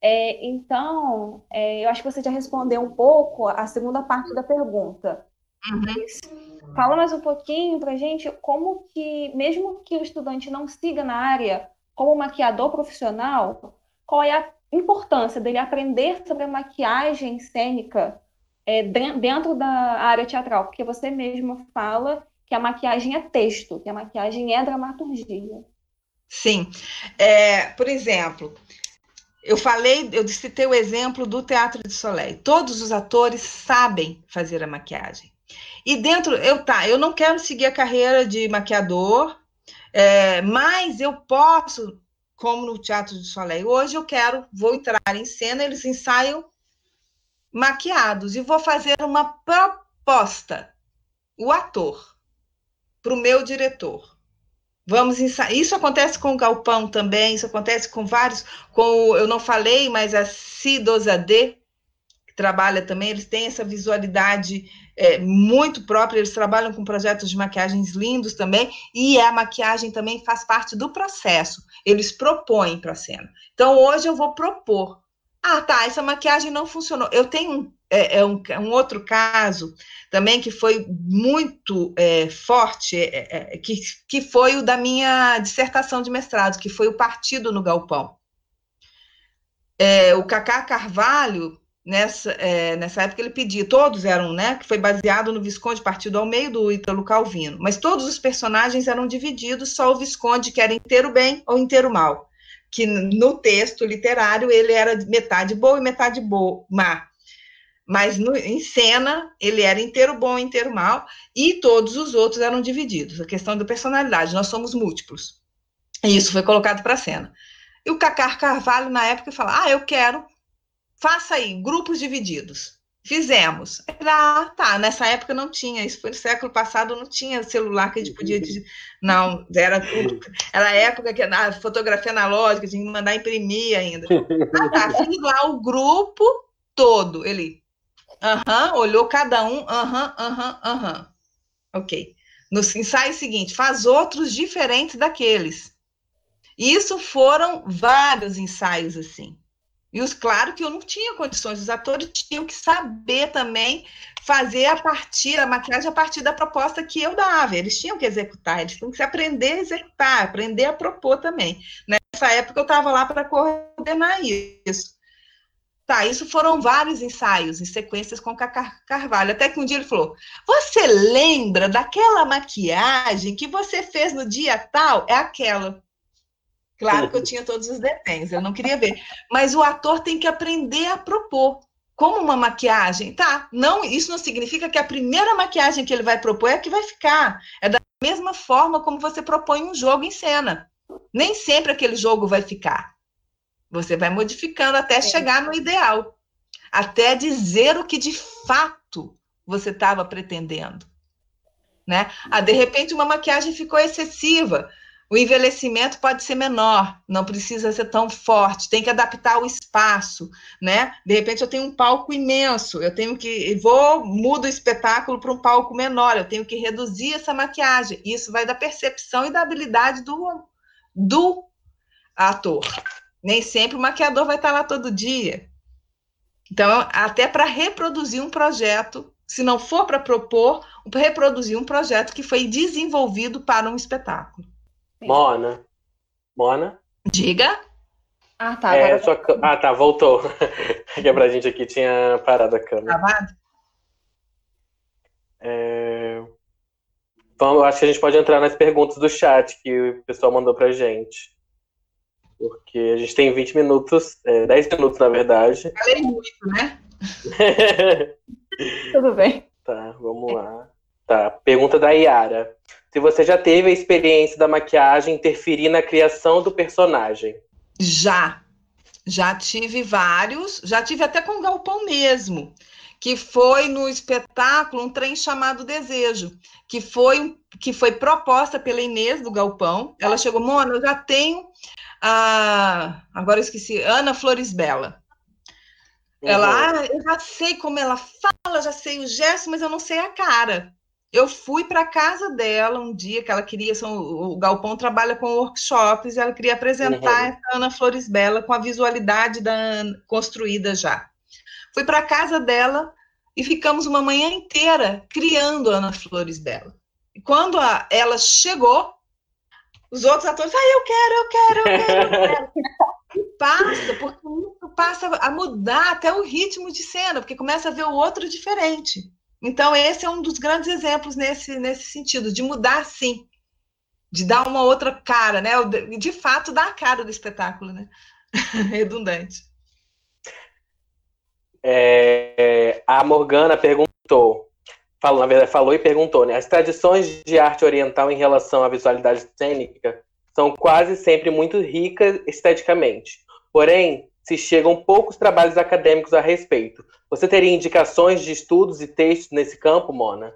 É, então, é, eu acho que você já respondeu um pouco a segunda parte da pergunta. Uhum. Fala mais um pouquinho para gente como que, mesmo que o estudante não siga na área como maquiador profissional, qual é a importância dele aprender sobre a maquiagem cênica é, dentro da área teatral, porque você mesmo fala que a maquiagem é texto, que a maquiagem é dramaturgia. Sim. É, por exemplo, eu falei, eu citei o exemplo do Teatro de Soleil. Todos os atores sabem fazer a maquiagem. E dentro, eu tá, eu não quero seguir a carreira de maquiador, é, mas eu posso, como no Teatro de Soleil, hoje eu quero, vou entrar em cena, eles ensaiam maquiados e vou fazer uma proposta. O ator, para o meu diretor. Vamos ensaiar. Isso acontece com o Galpão também, isso acontece com vários, com eu não falei, mas a C2AD, que trabalha também, eles têm essa visualidade é, muito própria, eles trabalham com projetos de maquiagens lindos também, e a maquiagem também faz parte do processo, eles propõem para a cena. Então, hoje eu vou propor. Ah, tá, essa maquiagem não funcionou. Eu tenho um é, é um, é um, outro caso também que foi muito é, forte, é, é, que, que foi o da minha dissertação de mestrado, que foi o Partido no Galpão. É, o Cacá Carvalho, nessa, é, nessa época ele pedia, todos eram, né, que foi baseado no Visconde partido ao meio do Ítalo Calvino, mas todos os personagens eram divididos, só o Visconde que era inteiro bem ou inteiro mal, que no texto literário ele era metade boa e metade boa, má, mas no, em cena ele era inteiro bom, inteiro mal, e todos os outros eram divididos. A questão da personalidade, nós somos múltiplos. E isso foi colocado para a cena. E o Cacar Carvalho, na época, fala: Ah, eu quero, faça aí, grupos divididos. Fizemos. Ah, tá, nessa época não tinha, isso foi no século passado, não tinha celular que a gente podia. Não, era tudo. Era a época que a fotografia analógica, tinha que mandar imprimir ainda. Ah, tá, (laughs) fiz lá o grupo todo. Ele, aham, olhou cada um, aham, aham, aham. Ok. No ensaio seguinte, faz outros diferentes daqueles. Isso foram vários ensaios assim. E os, claro que eu não tinha condições, os atores tinham que saber também fazer a partir, a maquiagem a partir da proposta que eu dava. Eles tinham que executar, eles tinham que aprender a executar, aprender a propor também. Nessa época eu estava lá para coordenar isso. Tá, isso foram vários ensaios em sequências com Car Carvalho. Até que um dia ele falou: Você lembra daquela maquiagem que você fez no dia tal? É aquela. Claro que eu tinha todos os desenhos, eu não queria ver. Mas o ator tem que aprender a propor. Como uma maquiagem, tá? Não, isso não significa que a primeira maquiagem que ele vai propor é a que vai ficar. É da mesma forma como você propõe um jogo em cena. Nem sempre aquele jogo vai ficar. Você vai modificando até é. chegar no ideal, até dizer o que de fato você estava pretendendo. Né? Ah, de repente uma maquiagem ficou excessiva. O envelhecimento pode ser menor, não precisa ser tão forte, tem que adaptar o espaço, né? De repente eu tenho um palco imenso, eu tenho que vou mudo o espetáculo para um palco menor, eu tenho que reduzir essa maquiagem. Isso vai da percepção e da habilidade do do ator. Nem sempre o maquiador vai estar lá todo dia. Então, até para reproduzir um projeto, se não for para propor, reproduzir um projeto que foi desenvolvido para um espetáculo. Mona. Mona? Diga. Ah, tá. É, sua... Ah, tá, voltou. (laughs) que pra gente aqui tinha parado a câmera. Travado? É... Vamos, acho que a gente pode entrar nas perguntas do chat que o pessoal mandou pra gente. Porque a gente tem 20 minutos, é, 10 minutos, na verdade. Falei muito, né? (laughs) Tudo bem. Tá, vamos lá. Tá, pergunta da Yara se você já teve a experiência da maquiagem interferir na criação do personagem. Já. Já tive vários, já tive até com o Galpão mesmo, que foi no espetáculo um trem chamado Desejo, que foi que foi proposta pela Inês do Galpão. Ela chegou, Mona, eu já tenho a agora eu esqueci, Ana Flores Bela. Ela, uhum. ah, eu já sei como ela fala, já sei o gesto, mas eu não sei a cara eu fui para a casa dela um dia que ela queria, são, o Galpão trabalha com workshops, e ela queria apresentar uhum. essa Ana Flores Bela com a visualidade da Ana, construída já. Fui para a casa dela e ficamos uma manhã inteira criando Ana Flores Bela. E quando a, ela chegou, os outros atores, ah, eu quero, eu quero, eu quero, eu quero. (laughs) E passa, porque passa a mudar até o ritmo de cena, porque começa a ver o outro diferente. Então, esse é um dos grandes exemplos nesse, nesse sentido, de mudar sim, de dar uma outra cara, né? De fato, dar a cara do espetáculo, né? (laughs) Redundante. É, a Morgana perguntou, falou, na verdade, falou e perguntou, né? As tradições de arte oriental em relação à visualidade cênica são quase sempre muito ricas esteticamente. Porém, se chegam poucos trabalhos acadêmicos a respeito. Você teria indicações de estudos e textos nesse campo, Mona?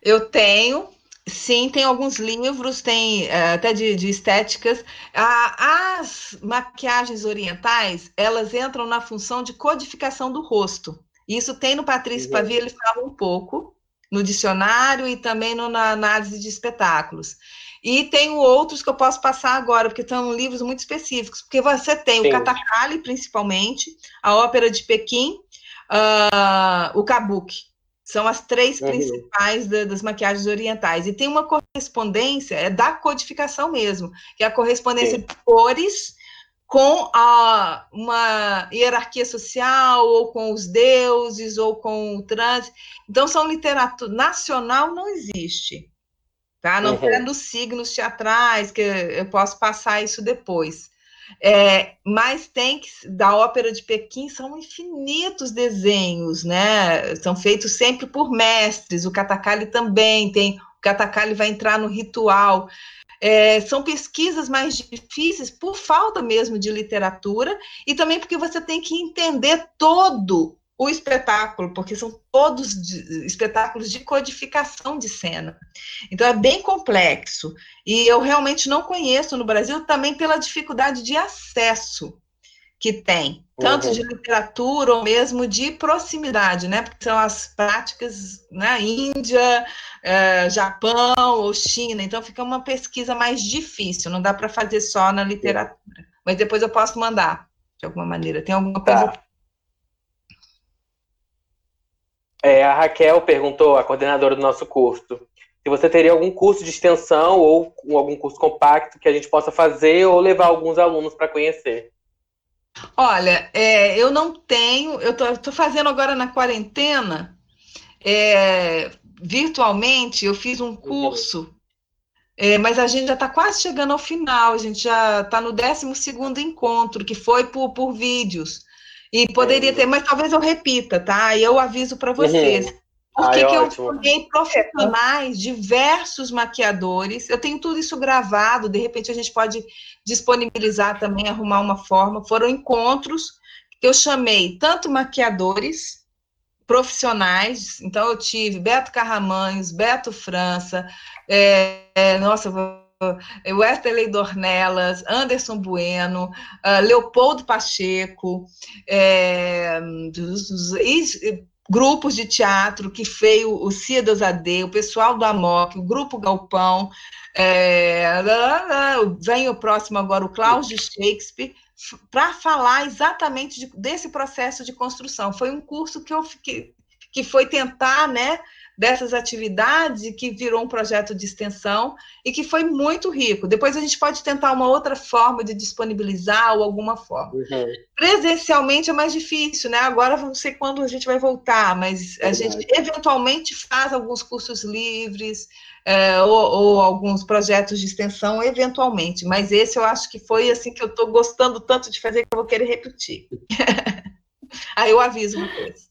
Eu tenho, sim, tem alguns livros, tem uh, até de, de estéticas. As maquiagens orientais, elas entram na função de codificação do rosto. Isso tem no Patrício uhum. Pavia, ele fala um pouco, no dicionário e também no, na análise de espetáculos. E tenho outros que eu posso passar agora, porque são livros muito específicos. Porque você tem Sim. o Katakali, principalmente, a Ópera de Pequim, uh, o Kabuki. São as três uhum. principais da, das maquiagens orientais. E tem uma correspondência, é da codificação mesmo, que é a correspondência Sim. de cores com a, uma hierarquia social, ou com os deuses, ou com o trânsito. Então, são literatura nacional, não existe. Tá? Não uhum. nos signos teatrais, que eu posso passar isso depois. É, mas tem que, da Ópera de Pequim, são infinitos desenhos, né? São feitos sempre por mestres. O Katakali também tem. O Katakali vai entrar no ritual. É, são pesquisas mais difíceis por falta mesmo de literatura e também porque você tem que entender todo o espetáculo, porque são todos de, espetáculos de codificação de cena. Então é bem complexo. E eu realmente não conheço no Brasil também pela dificuldade de acesso que tem, tanto uhum. de literatura ou mesmo de proximidade, né? Porque são as práticas, né? Índia, é, Japão ou China, então fica uma pesquisa mais difícil, não dá para fazer só na literatura. Mas depois eu posso mandar, de alguma maneira. Tem alguma coisa tá. É, a Raquel perguntou, a coordenadora do nosso curso, se você teria algum curso de extensão ou algum curso compacto que a gente possa fazer ou levar alguns alunos para conhecer. Olha, é, eu não tenho, eu estou fazendo agora na quarentena, é, virtualmente, eu fiz um curso, é, mas a gente já está quase chegando ao final, a gente já está no 12 segundo encontro, que foi por, por vídeos. E poderia ter, mas talvez eu repita, tá? E eu aviso para vocês. Uhum. Por que, que eu formei profissionais, diversos maquiadores? Eu tenho tudo isso gravado, de repente a gente pode disponibilizar também, arrumar uma forma. Foram encontros que eu chamei tanto maquiadores profissionais, então eu tive Beto Carramanhos, Beto França, é, é, nossa, Wesley Dornelas, Anderson Bueno, uh, Leopoldo Pacheco, é, dos, dos, grupos de teatro que veio o Cia Ade, o pessoal do Amok, o Grupo Galpão, é, vem o próximo agora, o Cláudio Shakespeare, para falar exatamente de, desse processo de construção. Foi um curso que eu fiquei, que foi tentar, né, dessas atividades e que virou um projeto de extensão e que foi muito rico. Depois a gente pode tentar uma outra forma de disponibilizar ou alguma forma. Uhum. Presencialmente é mais difícil, né? Agora não sei quando a gente vai voltar, mas a gente eventualmente faz alguns cursos livres é, ou, ou, alguns projetos de extensão, eventualmente. Mas esse eu acho que foi assim que eu estou gostando tanto de fazer que eu vou querer repetir. (laughs) Aí eu aviso uma coisa.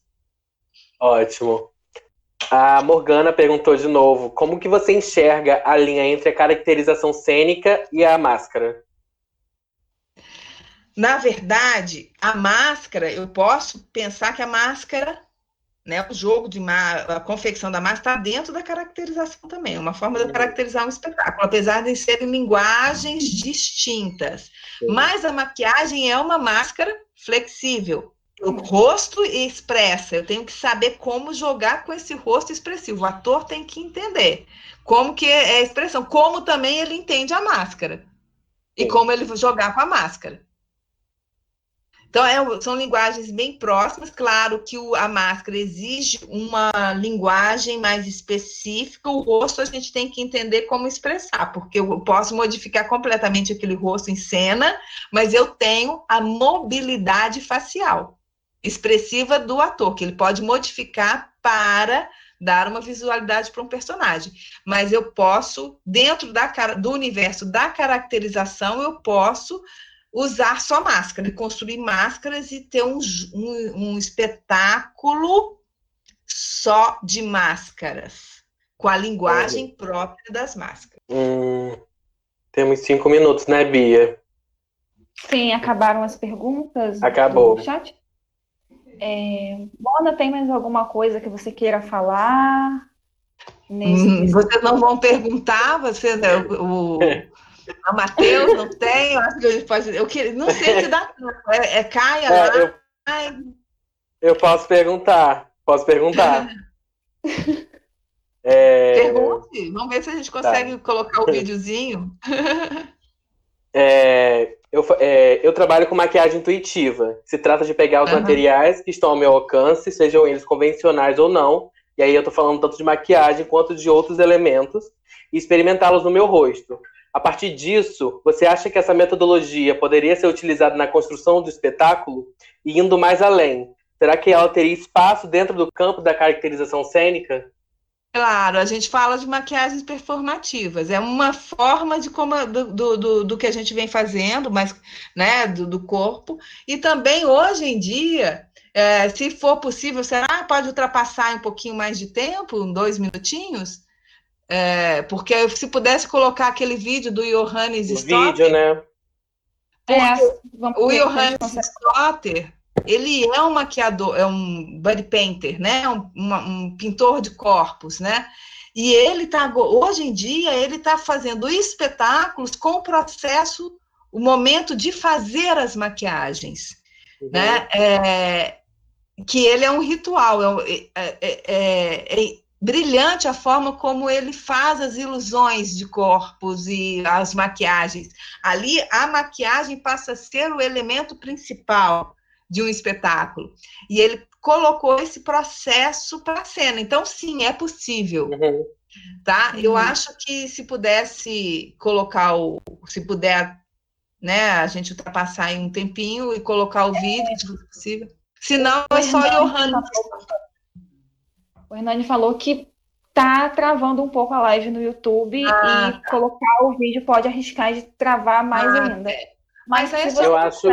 Ótimo. A Morgana perguntou de novo: como que você enxerga a linha entre a caracterização cênica e a máscara? Na verdade, a máscara, eu posso pensar que a máscara, né, o jogo de a confecção da máscara está dentro da caracterização também, é uma forma de caracterizar um espetáculo, apesar de serem linguagens distintas. Mas a maquiagem é uma máscara flexível o rosto expressa, eu tenho que saber como jogar com esse rosto expressivo. O ator tem que entender como que é a expressão, como também ele entende a máscara e Sim. como ele jogar com a máscara. Então, é, são linguagens bem próximas. Claro que o, a máscara exige uma linguagem mais específica, o rosto a gente tem que entender como expressar, porque eu posso modificar completamente aquele rosto em cena, mas eu tenho a mobilidade facial expressiva do ator, que ele pode modificar para dar uma visualidade para um personagem. Mas eu posso, dentro da, do universo da caracterização, eu posso usar só máscara, construir máscaras e ter um, um, um espetáculo só de máscaras, com a linguagem uhum. própria das máscaras. Hum, temos cinco minutos, né, Bia? Sim, acabaram as perguntas Acabou. do chat? É, Mona, tem mais alguma coisa que você queira falar? Hum, vocês não vão perguntar, você, né, o, o Matheus não tem, eu acho que ele pode. Eu queria, não sei se dá. É, é Caia é, lá. Eu, eu, posso perguntar. Posso perguntar. (laughs) é... Pergunte, vamos ver se a gente consegue tá. colocar o videozinho. É, eu, é, eu, trabalho com maquiagem intuitiva. Se trata de pegar os uhum. materiais que estão ao meu alcance, sejam eles convencionais ou não, e aí eu tô falando tanto de maquiagem quanto de outros elementos, e experimentá-los no meu rosto. A partir disso, você acha que essa metodologia poderia ser utilizada na construção do espetáculo? E indo mais além, será que ela teria espaço dentro do campo da caracterização cênica? Claro, a gente fala de maquiagens performativas, é uma forma de como do, do, do que a gente vem fazendo, mas né, do, do corpo, e também hoje em dia, é, se for possível, será pode ultrapassar um pouquinho mais de tempo, dois minutinhos? É, porque se pudesse colocar aquele vídeo do Johannes Stotter. Vídeo, né? É, o Johannes Stotter, ele é um maquiador, é um body painter, né? Um, uma, um pintor de corpos, né? E ele está, hoje em dia, ele está fazendo espetáculos com o processo, o momento de fazer as maquiagens, uhum. né? É, que ele é um ritual, é, é, é, é brilhante a forma como ele faz as ilusões de corpos e as maquiagens. Ali, a maquiagem passa a ser o elemento principal de um espetáculo. E ele colocou esse processo para a cena. Então, sim, é possível. Uhum. Tá? Uhum. Eu acho que se pudesse colocar o. Se puder, né, a gente ultrapassar aí um tempinho e colocar o vídeo, se possível. Se não, é só Johanna. O Hernani falou que tá travando um pouco a live no YouTube ah, e tá. colocar o vídeo pode arriscar de travar mais ah, ainda. É. Mas, Mas é eu acho.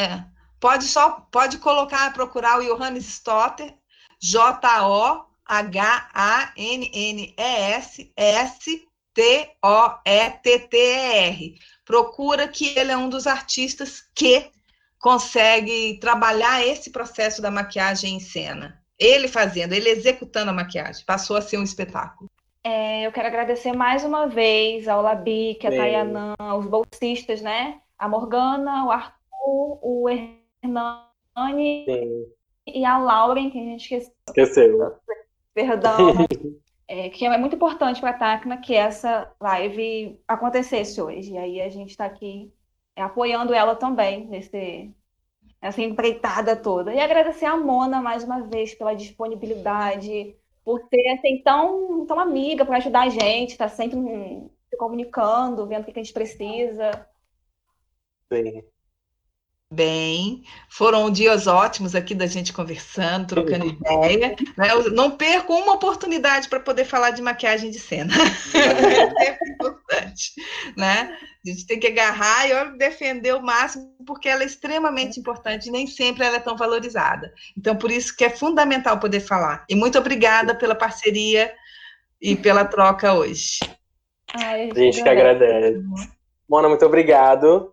É. Pode só pode colocar, procurar o Johannes Stotter, J-O-H-A-N-N-E-S-S-T-O-E-T-T-E-R. Procura que ele é um dos artistas que consegue trabalhar esse processo da maquiagem em cena. Ele fazendo, ele executando a maquiagem, passou a ser um espetáculo. É, eu quero agradecer mais uma vez ao Labic, a Tayanã, os bolsistas, né? A Morgana, o Arthur, o Hernani Sim. e a Lauren, que a gente esqueceu. Esqueceu. Perdão. (laughs) é, que é muito importante para a Tacna que essa live acontecesse hoje. E aí a gente está aqui é, apoiando ela também nesse, essa empreitada toda. E agradecer a Mona mais uma vez pela disponibilidade, por ser assim, tão, tão amiga para ajudar a gente, tá sempre se comunicando, vendo o que a gente precisa. Sim. Bem, foram dias ótimos aqui da gente conversando, trocando ideia. Né? Eu não perco uma oportunidade para poder falar de maquiagem de cena. (laughs) É sempre importante, né? A gente tem que agarrar e defender o máximo, porque ela é extremamente importante e nem sempre ela é tão valorizada. Então, por isso que é fundamental poder falar. E muito obrigada pela parceria e pela troca hoje. Ai, a gente que agradece. Mona, muito obrigado.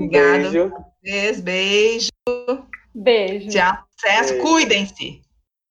Um Obrigado. beijo. Beijo. Beijo. Tchau. Sucesso. Cuidem-se.